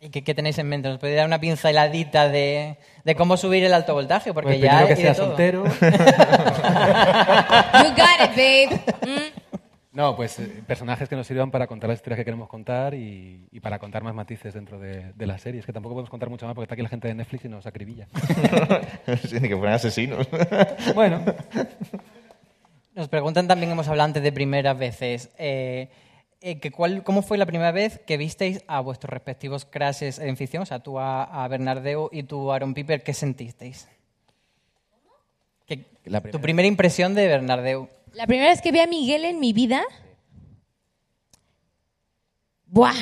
¿Y qué, qué tenéis en mente? ¿Nos podéis dar una pinceladita de, de cómo subir el alto voltaje? Porque Pues ya que sea soltero. <laughs> You got it, babe. Mm. No, pues eh, personajes que nos sirvan para contar las historias que queremos contar y, y para contar más matices dentro de, de la serie. Es que tampoco podemos contar mucho más porque está aquí la gente de Netflix y nos acribilla. <laughs> Sí, ni que fueran asesinos. <laughs> bueno, Nos preguntan también, hemos hablado antes de primeras veces, eh, eh, que cuál, ¿cómo fue la primera vez que visteis a vuestros respectivos crashes en ficción? O sea, tú a, a Bernardeu y tú a Aaron Piper, ¿qué sentisteis? La Tu primera impresión de Bernardeu. La primera vez que vi a Miguel en mi vida. ¡Buah!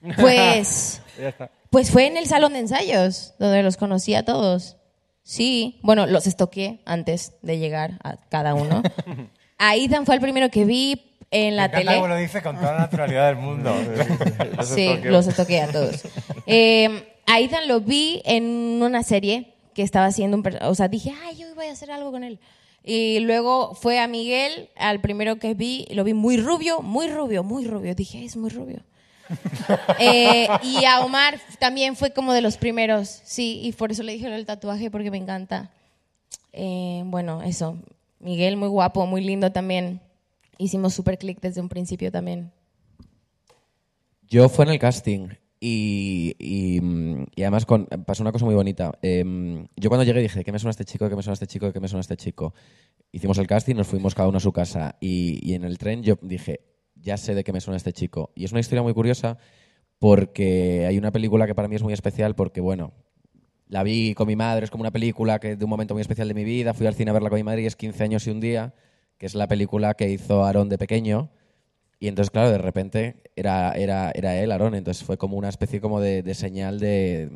<laughs> Pues. Ya está. Pues fue en el salón de ensayos, donde los conocí a todos. Sí, bueno, los estoqué antes de llegar a cada uno. <laughs> A Ethan fue el primero que vi en la Me tele. cómo lo dice con toda la naturalidad del mundo. <laughs> Sí, los estoqué a todos. Eh, a Ethan lo vi en una serie que estaba haciendo un... O sea, dije, ay, yo voy a hacer algo con él. Y luego fue a Miguel, al primero que vi, lo vi muy rubio, muy rubio, muy rubio. Dije, es muy rubio. <laughs> Eh, y a Omar también fue como de los primeros, sí, y por eso le dije del tatuaje, porque me encanta. Eh, bueno, eso. Miguel, muy guapo, muy lindo también. Hicimos super click desde un principio también. Yo fue en el casting y, mm, y además con, pasó una cosa muy bonita. Em, yo cuando llegué dije, ¿qué me suena este chico? ¿Qué me suena este chico? ¿Qué me suena este chico? Hicimos el casting, nos fuimos cada uno a su casa y, y en el tren yo dije, ya sé de qué me suena este chico. Y es una historia muy curiosa porque hay una película que para mí es muy especial porque, bueno, la vi con mi madre, es como una película que de un momento muy especial de mi vida, fui al cine a verla con mi madre y es 15 años y un día, que es la película que hizo Aarón de pequeño. Y entonces, claro, de repente era, era, era él, Aarón. Entonces fue como una especie como de, de señal de...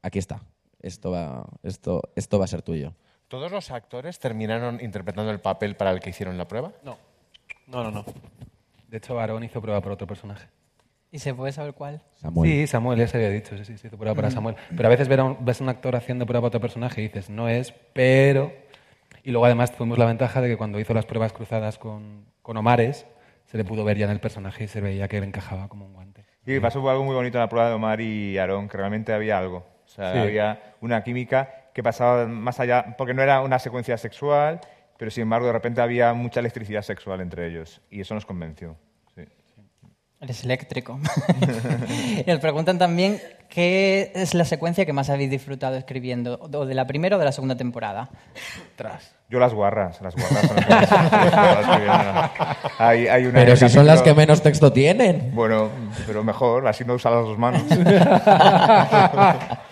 Aquí está. Esto va, esto, esto va a ser tuyo. ¿Todos los actores terminaron interpretando el papel para el que hicieron la prueba? No. No, no, no. De hecho, Aarón hizo prueba por otro personaje. ¿Y se puede saber cuál? Samuel. Sí, Samuel, ya se había dicho, sí, sí, sí, hizo prueba para Samuel. Pero a veces ver a un- ves a un actor haciendo prueba para otro personaje y dices, no es, pero... Y luego además tuvimos la ventaja de que cuando hizo las pruebas cruzadas con, con Omares, se le pudo ver ya en el personaje y se veía que él encajaba como un guante. Y pasó algo muy bonito en la prueba de Omar y Aarón, que realmente había algo. O sea, Sí. había una química que pasaba más allá, porque no era una secuencia sexual, pero sin embargo de repente había mucha electricidad sexual entre ellos. Y eso nos convenció. Eres eléctrico. <laughs> y nos preguntan también qué es la secuencia que más habéis disfrutado escribiendo, o de la primera o de la segunda temporada. Tras. Yo las guarras, las guarras son las <laughs> que más hay, hay una Pero si son las que menos texto tienen. Bueno, pero mejor, así no usar las dos manos. <laughs>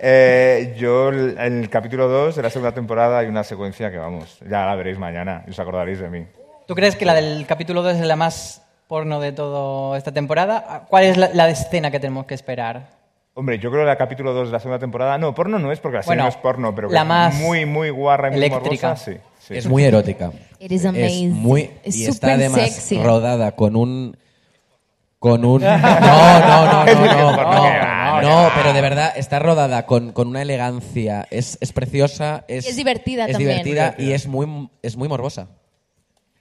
Eh, yo, el- en el capítulo 2 de la segunda temporada hay una secuencia que, vamos, ya la veréis mañana y os acordaréis de mí. ¿Tú crees que la del capítulo 2 es la más porno de toda esta temporada? ¿Cuál es la, la escena que tenemos que esperar? Hombre, yo creo que el capítulo 2 de la segunda temporada... No, porno no es porque la serie no es porno, pero la es más muy, muy guarra y muy eléctrica. morbosa, sí. sí. Es muy erótica. It is amazing. muy, Es y está súper además sexy. rodada con un... Con un... <laughs> No, no, no, no, no, no, no, pero de verdad está rodada con, con una elegancia, es, es preciosa, es, es divertida es también. divertida y es muy, es muy morbosa.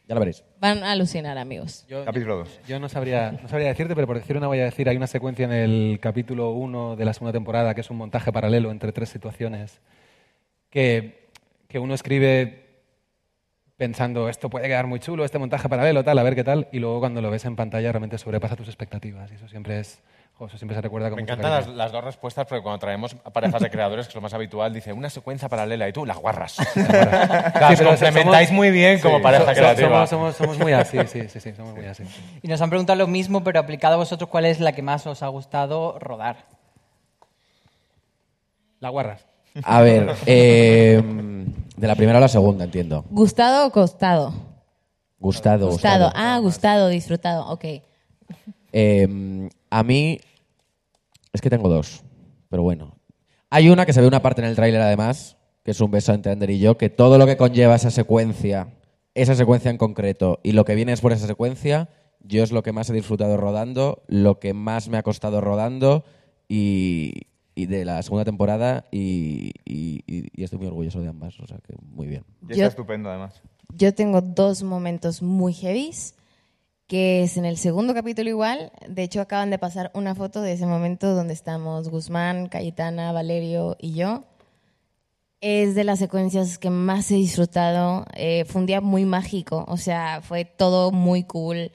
Ya lo veréis. Van a alucinar, amigos. Yo, Capítulo 2. Yo no sabría, no sabría decirte, pero por decir una voy a decir, hay una secuencia en el capítulo 1 de la segunda temporada que es un montaje paralelo entre tres situaciones que, que uno escribe pensando, esto puede quedar muy chulo, este montaje paralelo, tal, a ver qué tal, y luego cuando lo ves en pantalla realmente sobrepasa tus expectativas y eso siempre es, jo, eso siempre se recuerda con Me encantan las, las dos respuestas porque cuando traemos a parejas de creadores, que es lo más habitual, dice una secuencia paralela y tú las guarras. Claro, os pero complementáis somos- muy bien como Sí, pareja so- creativa. Somos, somos, somos muy así, sí, sí, sí, somos muy así. Y nos han preguntado lo mismo, pero aplicado a vosotros, ¿cuál es la que más os ha gustado rodar? La guarras. A ver, eh, de la primera a la segunda, entiendo. ¿Gustado o costado? Gustado, Gustado. gustado. Ah, gustado, disfrutado. Ok. Eh, a mí es que tengo dos, pero bueno. Hay una que se ve una parte en el tráiler además, que es un beso entre Ander y yo, que todo lo que conlleva esa secuencia, esa secuencia en concreto y lo que viene después de esa secuencia, yo es lo que más he disfrutado rodando, lo que más me ha costado rodando y, y de la segunda temporada y, y- y- y estoy muy orgulloso de ambas, o sea que muy bien. Y Yo- está estupendo, además. Yo tengo dos momentos muy heavies, que es en el segundo capítulo igual. De hecho, acaban de pasar una foto de ese momento donde estamos Guzmán, Cayetana, Valerio y yo. Es de las secuencias que más he disfrutado. Eh, fue un día muy mágico, o sea, fue todo muy cool.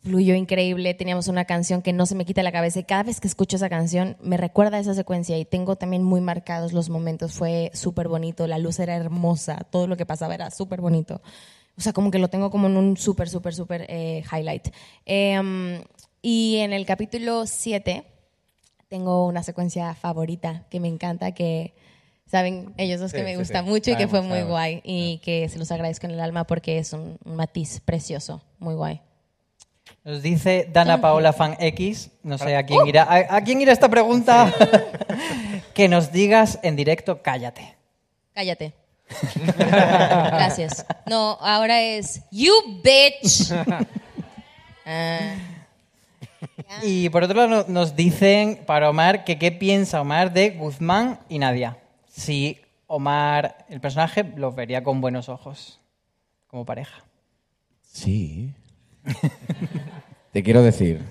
Fluyó increíble, teníamos una canción que no se me quita la cabeza y cada vez que escucho esa canción me recuerda a esa secuencia y tengo también muy marcados los momentos. Fue súper bonito, la luz era hermosa, todo lo que pasaba era súper bonito. O sea, como que lo tengo como en un súper, súper, súper eh, highlight. Em, y en el capítulo 7 tengo una secuencia favorita que me encanta, que Saben ellos dos que Sí, me sí, gusta sí. mucho y que fue muy sabemos. guay y que se los agradezco en el alma porque es un, un matiz precioso, muy guay. Nos dice Dana Paola Fan X, no sé a quién irá, a, a quién irá esta pregunta, <laughs> que nos digas en directo, cállate. Cállate. <laughs> Gracias. No, ahora es You bitch. <laughs> Ah, Y por otro lado no- nos dicen para Omar que qué piensa Omar de Guzmán y Nadia. Si Omar, el personaje, los vería con buenos ojos como pareja. Sí. <laughs> Te quiero decir,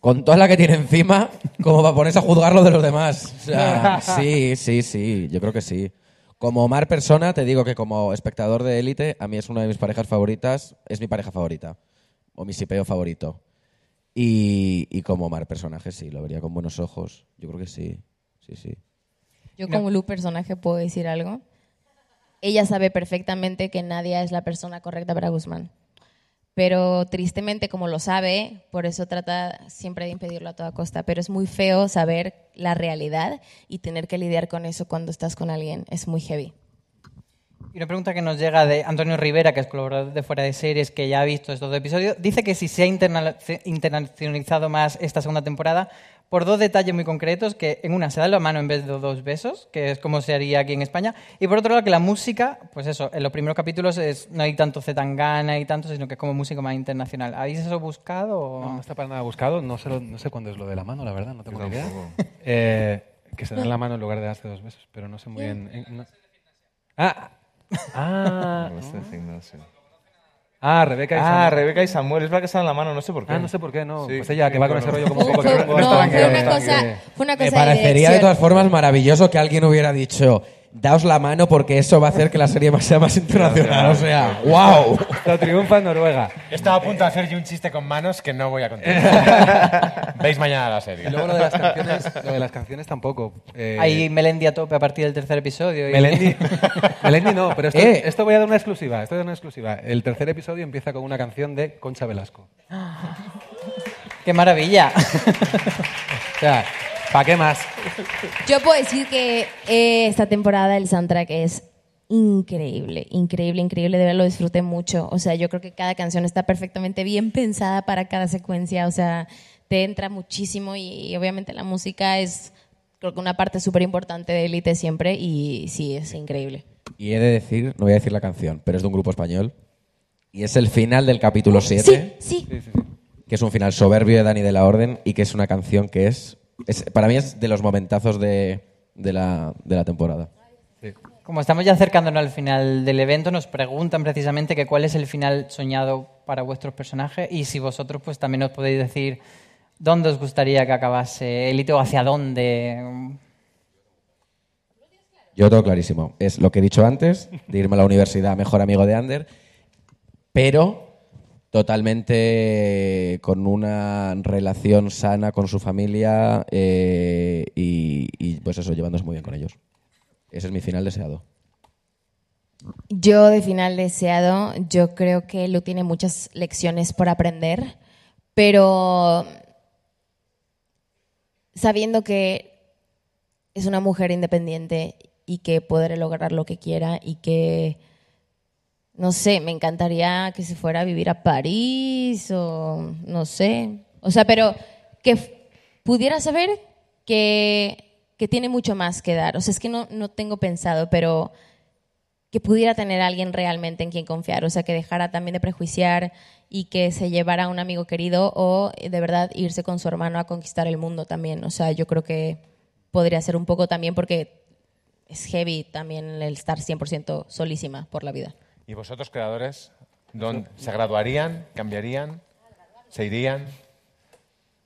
con toda la que tiene encima, como para ponerse a juzgarlo de los demás. O sea, sí, sí, sí, yo creo que sí. Como Omar persona, te digo que como espectador de élite, a mí es una de mis parejas favoritas, es mi pareja favorita, o mi sipeo favorito. Y, y como Omar personaje, sí, lo vería con buenos ojos. Yo creo que sí, sí, sí. Yo como Lu personaje puedo decir algo. Ella sabe perfectamente que Nadia es la persona correcta para Guzmán. Pero tristemente, como lo sabe, por eso trata siempre de impedirlo a toda costa. Pero es muy feo saber la realidad y tener que lidiar con eso cuando estás con alguien. Es muy heavy. Y una pregunta que nos llega de Antonio Rivera, que es colaborador de Fuera de Series, que ya ha visto estos dos episodios. Dice que si se ha interna- internacionalizado más esta segunda temporada por dos detalles muy concretos, que en una se da la mano en vez de dos besos, que es como se haría aquí en España, y por otro lado que la música, pues eso, en los primeros capítulos es, no hay tanto Zetangana y tanto, sino que es como música más internacional. ¿Habéis eso buscado? O... No, no está para nada buscado. No sé, lo- no sé cuándo es lo de la mano, la verdad. No tengo ni idea. Eh, que se dan la mano en lugar de darse dos besos, pero no sé muy bien. en- no- Ah, ah, No sé, sí, no sé. Ah, Rebeca y Ah, Samuel. Rebeca y Samuel, es verdad que se dan la mano, no sé por qué. Ah, no sé por qué, no. Sí, Pues ella, que va con ese rollo como un poco no, que- fue una cosa, fue una Me cosa de parecería de dirección. todas formas maravilloso que alguien hubiera dicho, daos la mano porque eso va a hacer que la serie <laughs> sea más internacional. O sea, wow. Lo triunfa en Noruega. Estaba a punto de hacer yo un chiste con manos que no voy a contar. <laughs> Veis mañana la serie. Y luego lo de las canciones, lo de las canciones tampoco. Eh, Hay Melendi a tope a partir del tercer episodio. y- Melendi, Melendi no, pero esto, <laughs> Eh. esto voy a dar una exclusiva. Esto es una exclusiva. El tercer episodio empieza con una canción de Concha Velasco. ¡Qué maravilla! O sea, ¿para qué más? Yo puedo decir que eh, esta temporada el soundtrack es increíble, increíble, increíble. De verdad lo disfruté mucho. O sea, yo creo que cada canción está perfectamente bien pensada para cada secuencia. O sea, te entra muchísimo y, y obviamente la música es creo que una parte súper importante de Elite siempre y sí, es increíble. Y he de decir, no voy a decir la canción, pero es de un grupo español. Y es el final del capítulo 7, Sí, que es un final soberbio de Dani de la Orden y que es una canción que es, es- para mí es de los momentazos de, de la, de la temporada. Como estamos ya acercándonos al final del evento, nos preguntan precisamente que cuál es el final soñado para vuestros personajes y si vosotros pues también os podéis decir dónde os gustaría que acabase Elite o hacia dónde. Yo tengo clarísimo. Es lo que he dicho antes, de irme a la universidad, mejor amigo de Ander, pero totalmente con una relación sana con su familia eh, y, y, pues eso, llevándose muy bien con ellos. Ese es mi final deseado. Yo de final deseado, yo creo que Lu tiene muchas lecciones por aprender, pero sabiendo que es una mujer independiente y que podrá lograr lo que quiera y que, no sé, me encantaría que se fuera a vivir a París o no sé, o sea, pero que pudiera saber que, que tiene mucho más que dar. O sea, es que no, no tengo pensado, pero que pudiera tener a alguien realmente en quien confiar, o sea, que dejara también de prejuiciar y que se llevara a un amigo querido o eh, de verdad irse con su hermano a conquistar el mundo también. O sea, yo creo que podría ser un poco también porque es heavy también el estar 100% solísima por la vida. ¿Y vosotros, creadores, dónde- se graduarían? ¿Cambiarían? ¿Se irían?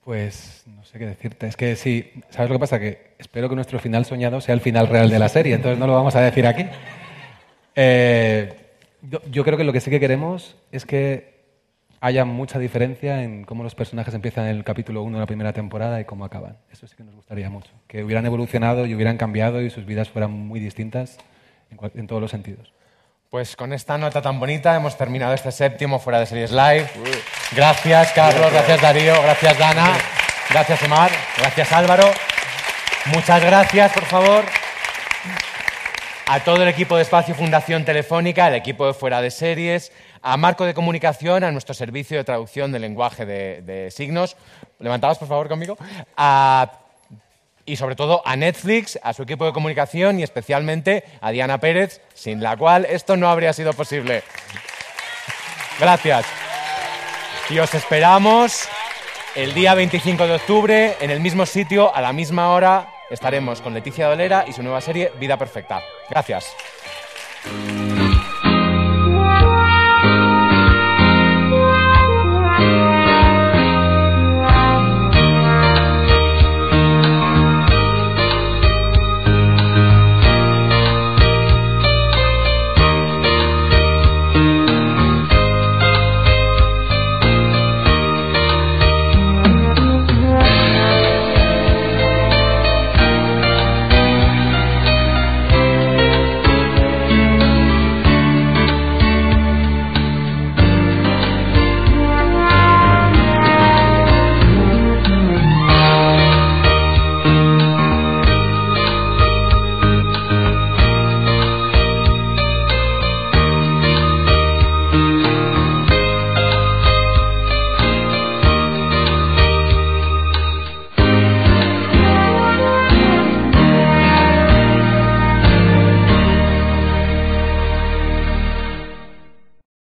Pues no sé qué decirte. Es que sí, ¿sabes lo que pasa? Que espero que nuestro final soñado sea el final real de la serie, entonces no lo vamos a decir aquí. Eh, yo, yo creo que lo que sí que queremos es que haya mucha diferencia en cómo los personajes empiezan en el capítulo 1 de la primera temporada y cómo acaban. Eso sí que nos gustaría mucho. Que hubieran evolucionado y hubieran cambiado y sus vidas fueran muy distintas en, en todos los sentidos. Pues con esta nota tan bonita hemos terminado este séptimo Fuera de Series Live. Gracias, Carlos. Gracias, Darío. Gracias, Dana. Gracias, Omar. Gracias, Álvaro. Muchas gracias, por favor. a todo el equipo de Espacio Fundación Telefónica, el equipo de Fuera de Series, a Marco de Comunicación, a nuestro servicio de traducción del lenguaje de, de signos. Levantaos, por favor, conmigo. A- y sobre todo a Netflix, a su equipo de comunicación y especialmente a Diana Pérez, sin la cual esto no habría sido posible. Gracias. Y os esperamos el día 25 de octubre en el mismo sitio, a la misma hora. Estaremos con Leticia Dolera y su nueva serie Vida Perfecta. Gracias.